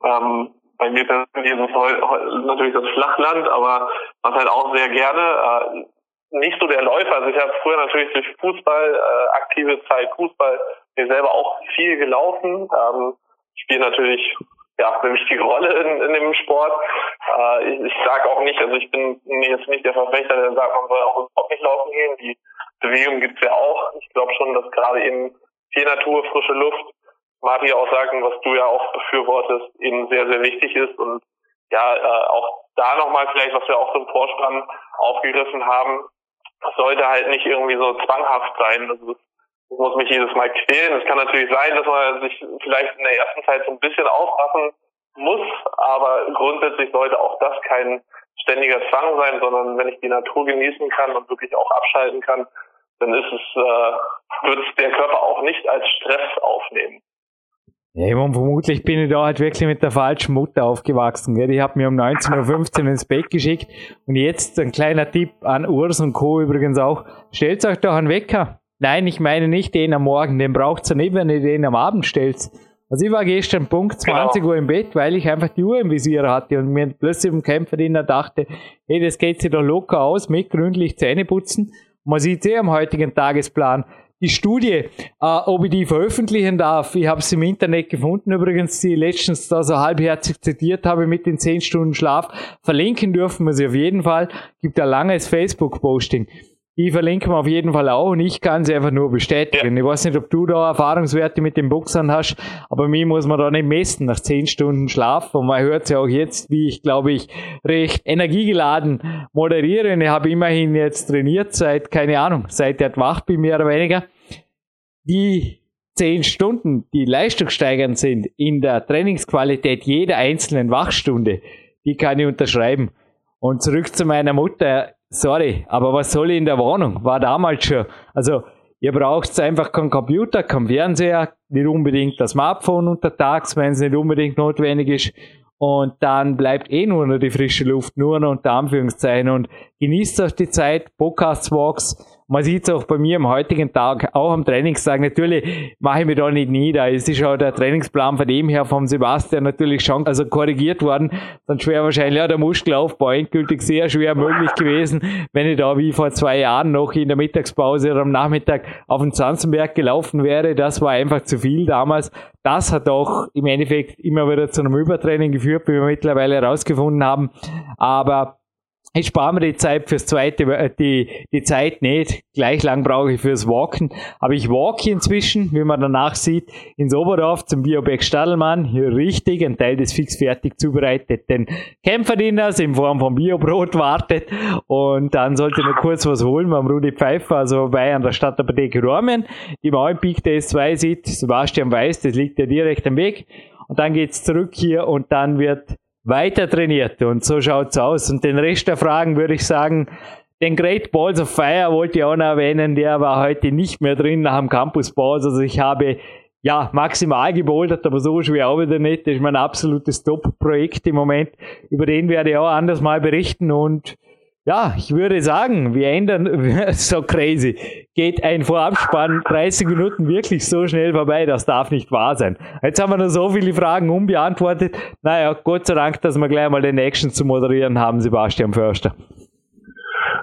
Speaker 3: Ähm, bei mir persönlich ist es natürlich das Flachland, aber was halt auch sehr gerne. Äh, nicht so der Läufer. Also ich habe früher natürlich durch Fußball, äh, aktive Zeit Fußball, mir selber auch viel gelaufen. Ähm, spiele natürlich ja, eine wichtige Rolle in, in dem Sport. Äh, ich ich sage auch nicht, also ich bin jetzt nicht der Verfechter, der sagt, man soll auch überhaupt nicht laufen gehen. Die Bewegung gibt's ja auch. Ich glaube schon, dass gerade eben viel Natur, frische Luft, Martin auch sagen, was du ja auch befürwortest, eben sehr, sehr wichtig ist. Und ja, äh, auch da nochmal vielleicht, was wir auch so im Vorspann aufgegriffen haben, das sollte halt nicht irgendwie so zwanghaft sein. Also ich muss mich jedes Mal quälen. Es kann natürlich sein, dass man sich vielleicht in der ersten Zeit so ein bisschen aufpassen muss, aber grundsätzlich sollte auch das kein ständiger Zwang sein, sondern wenn ich die Natur genießen kann und wirklich auch abschalten kann, dann ist es, äh, wird es der Körper auch nicht als Stress aufnehmen.
Speaker 2: Ja, meine, vermutlich bin ich da halt wirklich mit der falschen Mutter aufgewachsen. Gell? Die hat mir um 19.15 Uhr ins Bett geschickt. Und jetzt ein kleiner Tipp an Urs und Co. übrigens auch. Stellt euch doch einen Wecker. Nein, ich meine nicht den am Morgen, den braucht ihr nicht, wenn ihr den am Abend stellt. Also ich war gestern Punkt 20 genau. Uhr im Bett, weil ich einfach die Uhr im Visier hatte und mir plötzlich im Kämpferdiener dachte, hey, das geht sich doch locker aus mit gründlich Zähne putzen. man sieht eh am heutigen Tagesplan, die Studie, äh, ob ich die veröffentlichen darf, ich habe es im Internet gefunden, übrigens, die letztens da so halbherzig zitiert habe mit den 10 Stunden Schlaf, verlinken dürfen wir sie auf jeden Fall, gibt ein langes Facebook-Posting. Ich verlinke mir auf jeden Fall auch und ich kann sie einfach nur bestätigen. Ja. Ich weiß nicht, ob du da Erfahrungswerte mit den Boxern hast, aber mir muss man da nicht messen nach zehn Stunden Schlaf. Und man hört ja auch jetzt, wie ich, glaube ich, recht energiegeladen moderiere. Und ich habe immerhin jetzt trainiert seit, keine Ahnung, seit der wach bin, mehr oder weniger. Die zehn Stunden, die leistungssteigernd sind in der Trainingsqualität jeder einzelnen Wachstunde, die kann ich unterschreiben. Und zurück zu meiner Mutter sorry, aber was soll ich in der Wohnung? War damals schon. Also, ihr braucht einfach keinen Computer, keinen Fernseher, nicht unbedingt das Smartphone untertags, wenn es nicht unbedingt notwendig ist. Und dann bleibt eh nur noch die frische Luft, nur noch unter Anführungszeichen. Und genießt euch die Zeit, Podcasts, Walks man sieht es auch bei mir am heutigen Tag, auch am Trainingstag. Natürlich mache ich mich da nicht nieder. Es ist auch der Trainingsplan von dem her vom Sebastian natürlich schon also korrigiert worden. Dann schwer wahrscheinlich ja, der Muskelaufbau endgültig sehr schwer möglich gewesen, wenn ich da wie vor zwei Jahren noch in der Mittagspause oder am Nachmittag auf den Zanzenberg gelaufen wäre. Das war einfach zu viel damals. Das hat auch im Endeffekt immer wieder zu einem Übertraining geführt, wie wir mittlerweile herausgefunden haben. Aber ich spare mir die Zeit fürs zweite, äh, die, die Zeit nicht. Gleich lang brauche ich fürs Walken. Aber ich walke inzwischen, wie man danach sieht, ins Oberdorf zum Biobeck Stadelmann. Hier richtig, ein Teil des fix fertig zubereiteten Kämpferdinners in Form von Biobrot wartet. Und dann sollte noch kurz was holen beim Rudi Pfeiffer, also bei an der Stadtapotheke Rormen, die man im Peak Days 2 sieht. Sebastian weiß, das liegt ja direkt am Weg. Und dann geht's zurück hier und dann wird weiter trainiert. Und so schaut's aus. Und den Rest der Fragen würde ich sagen, den Great Balls of Fire wollte ich auch noch erwähnen, der war heute nicht mehr drin nach dem Campus Balls. Also ich habe ja maximal gebouldert, aber so schwer auch wieder nicht. Das ist mein absolutes Top-Projekt im Moment. Über den werde ich auch anders mal berichten und ja, ich würde sagen, wir ändern so crazy. Geht ein Vorabspann 30 Minuten wirklich so schnell vorbei, das darf nicht wahr sein. Jetzt haben wir noch so viele Fragen unbeantwortet. Naja, Gott sei Dank, dass wir gleich mal den Action zu moderieren haben, Sebastian Förster.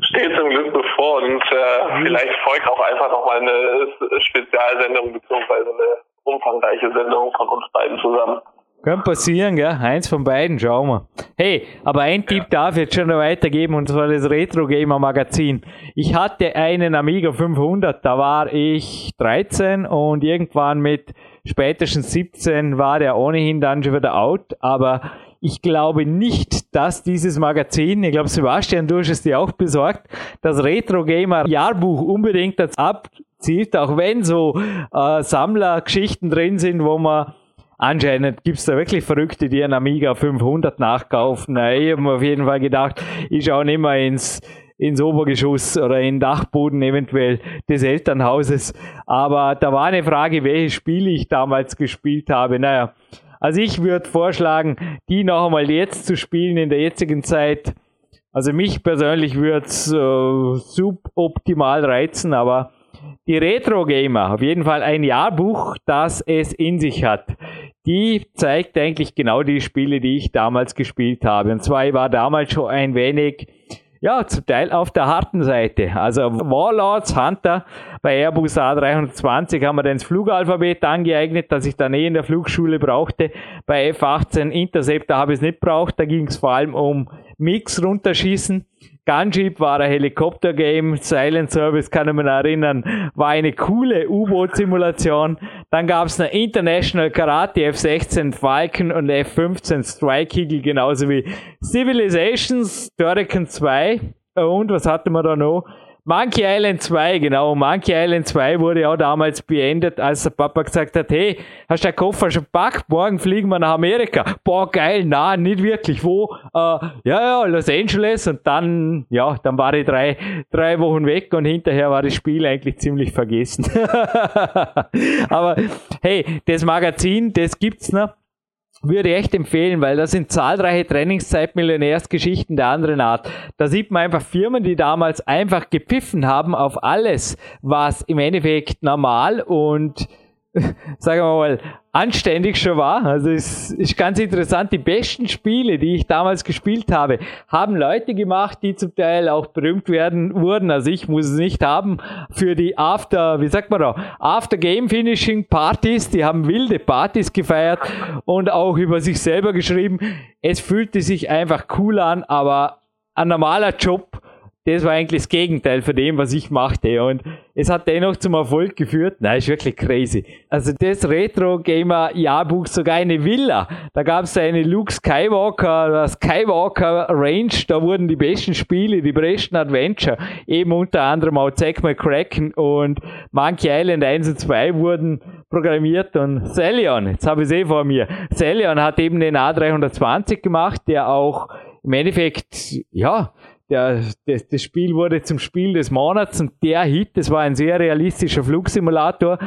Speaker 3: Steht zum Glück bevor und äh, vielleicht folgt auch einfach nochmal eine Spezialsendung beziehungsweise eine umfangreiche Sendung von uns beiden zusammen.
Speaker 2: Könnte passieren, gell? Eins von beiden, schauen wir. Hey, aber ein ja. Tipp darf ich jetzt schon noch weitergeben, und zwar das Retro Gamer Magazin. Ich hatte einen Amiga 500, da war ich 13 und irgendwann mit spätestens 17 war der ohnehin dann schon wieder out, aber ich glaube nicht, dass dieses Magazin, ich glaube Sebastian, du hast es dir auch besorgt, das Retro Gamer Jahrbuch unbedingt dazu abzielt, auch wenn so äh, Sammlergeschichten drin sind, wo man Anscheinend gibt's da wirklich Verrückte, die einen Amiga 500 nachkaufen. Ich habe mir auf jeden Fall gedacht, ich schaue nicht mehr ins, ins Obergeschoss oder in den Dachboden eventuell des Elternhauses. Aber da war eine Frage, welche Spiele ich damals gespielt habe. Naja, also ich würde vorschlagen, die noch einmal jetzt zu spielen in der jetzigen Zeit. Also mich persönlich würde es äh, suboptimal reizen, aber die Retro Gamer, auf jeden Fall ein Jahrbuch, das es in sich hat. Die zeigt eigentlich genau die Spiele, die ich damals gespielt habe. Und zwar war damals schon ein wenig, ja, zum Teil auf der harten Seite. Also Warlords, Hunter, bei Airbus A320 haben wir dann das Flugalphabet angeeignet, das ich dann eh in der Flugschule brauchte. Bei F-18 Interceptor habe ich es nicht braucht, da ging es vor allem um Mix runterschießen. Gunship war ein Helikopter-Game, Silent Service kann ich mich erinnern, war eine coole U-Boot-Simulation. Dann gab es eine International Karate F-16 Falcon und F-15 Strike Eagle, genauso wie Civilizations, Turrican 2 und was hatten wir da noch? Monkey Island 2, genau. Monkey Island 2 wurde auch damals beendet, als der Papa gesagt hat, hey, hast du den Koffer schon packt? Morgen fliegen wir nach Amerika. Boah, geil, na, nicht wirklich. Wo? Äh, ja, ja, Los Angeles. Und dann, ja, dann war ich drei, drei Wochen weg und hinterher war das Spiel eigentlich ziemlich vergessen. Aber hey, das Magazin, das gibt's noch würde ich echt empfehlen, weil das sind zahlreiche Trainingszeit-Millionärsgeschichten der anderen Art. Da sieht man einfach Firmen, die damals einfach gepfiffen haben auf alles, was im Endeffekt normal und sagen wir mal, anständig schon war. Also es ist ganz interessant. Die besten Spiele, die ich damals gespielt habe, haben Leute gemacht, die zum Teil auch berühmt werden wurden. Also ich muss es nicht haben für die After, wie sagt man da, After Game Finishing Partys. Die haben wilde Partys gefeiert und auch über sich selber geschrieben. Es fühlte sich einfach cool an, aber ein normaler Job das war eigentlich das Gegenteil von dem, was ich machte. Und es hat dennoch zum Erfolg geführt. Nein, ist wirklich crazy. Also das Retro-Gamer-Jahrbuch, sogar eine Villa. Da gab es eine Luke Skywalker, Skywalker Range. Da wurden die besten Spiele, die besten Adventure, eben unter anderem auch Zack McCracken und Monkey Island 1 und 2 wurden programmiert. Und Celion, jetzt habe ich eh vor mir. Celion hat eben den A320 gemacht, der auch im Endeffekt, ja, der, das, das Spiel wurde zum Spiel des Monats und der Hit, das war ein sehr realistischer Flugsimulator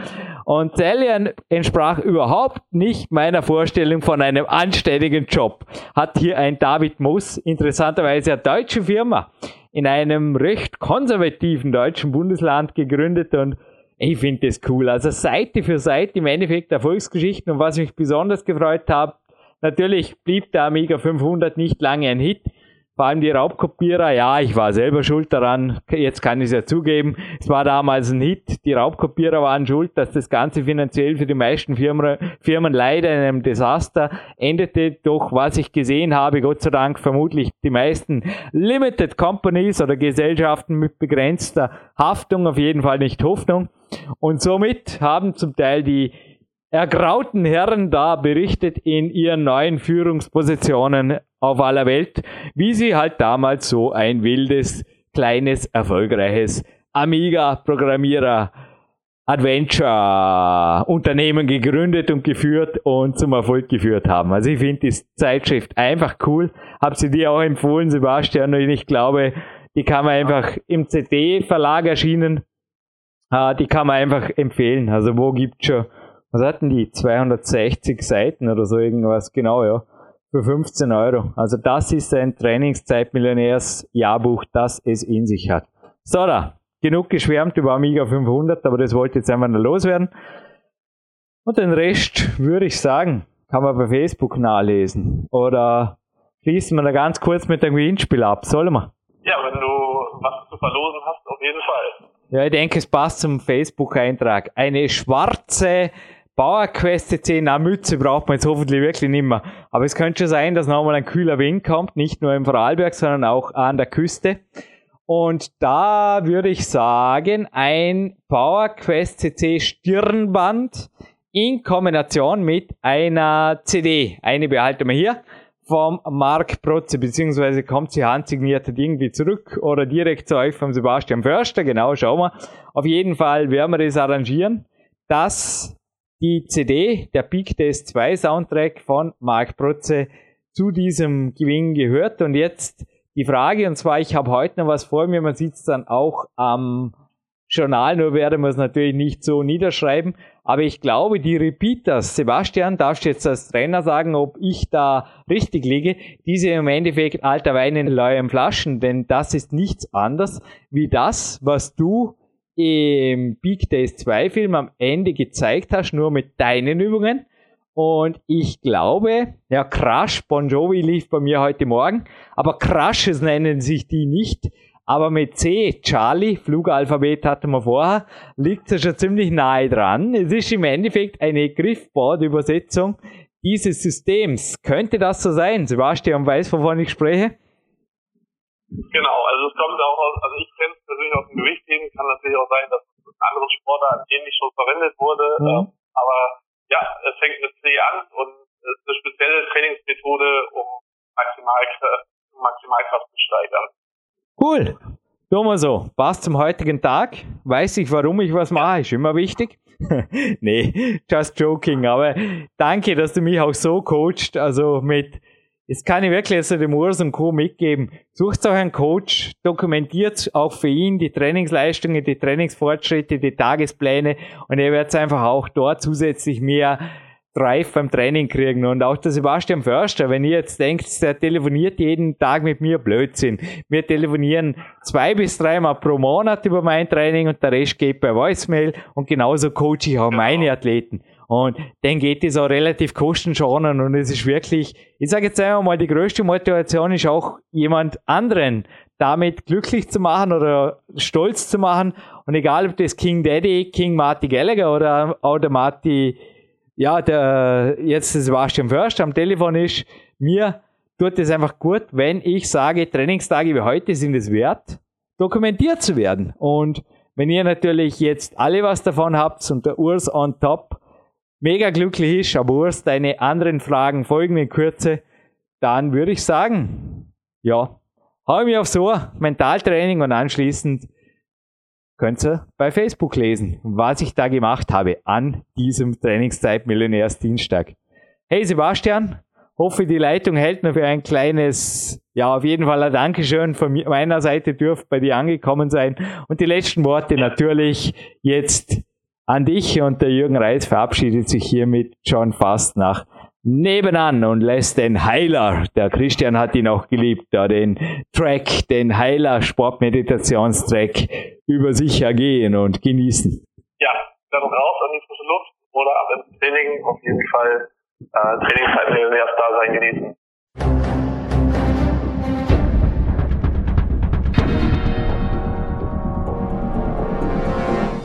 Speaker 2: und Zelian entsprach überhaupt nicht meiner Vorstellung von einem anständigen Job. Hat hier ein David Moss, interessanterweise eine deutsche Firma, in einem recht konservativen deutschen Bundesland gegründet und ich finde das cool. Also Seite für Seite im Endeffekt Erfolgsgeschichten und was mich besonders gefreut hat, natürlich blieb der Amiga 500 nicht lange ein Hit. Vor allem die Raubkopierer, ja, ich war selber schuld daran, jetzt kann ich es ja zugeben. Es war damals ein Hit, die Raubkopierer waren schuld, dass das Ganze finanziell für die meisten Firmen, Firmen leider in einem Desaster endete. Doch was ich gesehen habe, Gott sei Dank vermutlich die meisten Limited Companies oder Gesellschaften mit begrenzter Haftung, auf jeden Fall nicht Hoffnung. Und somit haben zum Teil die ergrauten Herren da berichtet in ihren neuen Führungspositionen auf aller Welt, wie sie halt damals so ein wildes, kleines, erfolgreiches Amiga-Programmierer Adventure-Unternehmen gegründet und geführt und zum Erfolg geführt haben. Also ich finde die Zeitschrift einfach cool. Hab sie dir auch empfohlen, Sebastian, und ich glaube, die kann man einfach im CD-Verlag erschienen. Ah, die kann man einfach empfehlen. Also wo gibt's schon was hatten die? 260 Seiten oder so irgendwas, genau, ja. Für 15 Euro. Also das ist ein Trainingszeitmillionärs-Jahrbuch, das es in sich hat. So, da. Genug geschwärmt über Amiga 500, aber das wollte jetzt einfach nur loswerden. Und den Rest würde ich sagen, kann man bei Facebook nachlesen. Oder schließen wir da ganz kurz mit dem Gewinnspiel ab. Sollen wir?
Speaker 3: Ja, wenn du was zu verlosen hast, auf jeden Fall.
Speaker 2: Ja, ich denke, es passt zum Facebook-Eintrag. Eine schwarze Bauerquest CC, na Mütze braucht man jetzt hoffentlich wirklich nicht mehr. Aber es könnte schon sein, dass nochmal ein kühler Wind kommt, nicht nur im Vorarlberg, sondern auch an der Küste. Und da würde ich sagen, ein PowerQuest CC Stirnband in Kombination mit einer CD. Eine behalten wir hier vom Mark Protze, beziehungsweise kommt sie handsigniert irgendwie zurück oder direkt zu euch vom Sebastian Förster. Genau, schauen wir. Auf jeden Fall werden wir das arrangieren, dass die CD, der Peak Test 2 Soundtrack von Mark Protze zu diesem Gewinn gehört. Und jetzt die Frage, und zwar, ich habe heute noch was vor mir, man sieht es dann auch am Journal, nur werden wir es natürlich nicht so niederschreiben. Aber ich glaube, die Repeaters, Sebastian, darfst du jetzt als Trainer sagen, ob ich da richtig liege, diese im Endeffekt alter Wein in neuen Flaschen, denn das ist nichts anderes wie das, was du im Big Days 2 Film am Ende gezeigt hast, nur mit deinen Übungen. Und ich glaube, ja, Crash Bon Jovi lief bei mir heute Morgen, aber Crashes nennen sich die nicht. Aber mit C, Charlie, Flugalphabet hatten wir vorher, liegt es schon ziemlich nahe dran. Es ist im Endeffekt eine Griffboard-Übersetzung dieses Systems. Könnte das so sein? Sebastian weiß, wovon ich spreche?
Speaker 3: Genau, also es kommt auch aus, also ich kenne natürlich aus dem Gewichtheben, kann natürlich auch sein, dass es in anderen Sportarten ähnlich schon verwendet wurde, mhm. ähm, aber ja, es fängt mit C an und es ist eine spezielle Trainingsmethode, um Maximalkraft, Maximalkraft zu steigern.
Speaker 2: Cool. Tun wir so. Passt zum heutigen Tag. Weiß ich, warum ich was mache, ist immer wichtig. nee, just joking. Aber danke, dass du mich auch so coacht. Also mit das kann ich wirklich also dem Urs und Co. mitgeben. Sucht euch einen Coach, dokumentiert auch für ihn die Trainingsleistungen, die Trainingsfortschritte, die Tagespläne und er wird einfach auch dort zusätzlich mehr Drive beim Training kriegen. Und auch der Sebastian Förster, wenn ihr jetzt denkt, der telefoniert jeden Tag mit mir, Blödsinn. Wir telefonieren zwei bis dreimal pro Monat über mein Training und der Rest geht bei Voicemail und genauso coache ich auch meine Athleten. Und dann geht es auch relativ kostenschonend und es ist wirklich, ich sage jetzt einmal die größte Motivation ist auch jemand anderen damit glücklich zu machen oder stolz zu machen. Und egal ob das King Daddy, King Marty Gallagher oder, oder Marty, ja, der jetzt Sebastian Förster am Telefon ist, mir tut es einfach gut, wenn ich sage, Trainingstage wie heute sind es wert, dokumentiert zu werden. Und wenn ihr natürlich jetzt alle was davon habt und der Urs on top mega glücklich ist, aber Urs, deine anderen Fragen folgen in Kürze, dann würde ich sagen, ja, hau mich aufs Ohr, Mentaltraining und anschließend könnt ihr bei Facebook lesen, was ich da gemacht habe an diesem Trainingszeit Millionärs Dienstag. Hey Sebastian, hoffe die Leitung hält mir für ein kleines, ja auf jeden Fall ein Dankeschön von meiner Seite dürft bei dir angekommen sein und die letzten Worte natürlich jetzt an dich und der Jürgen Reis verabschiedet sich hiermit schon fast nach nebenan und lässt den Heiler, der Christian hat ihn auch geliebt, da den Track, den Heiler Sportmeditationstrack über sich ergehen und genießen.
Speaker 3: Ja, dann raus an die frische Luft oder ab ins Training, auf jeden Fall äh, Trainingszeit Millionärsdasein genießen.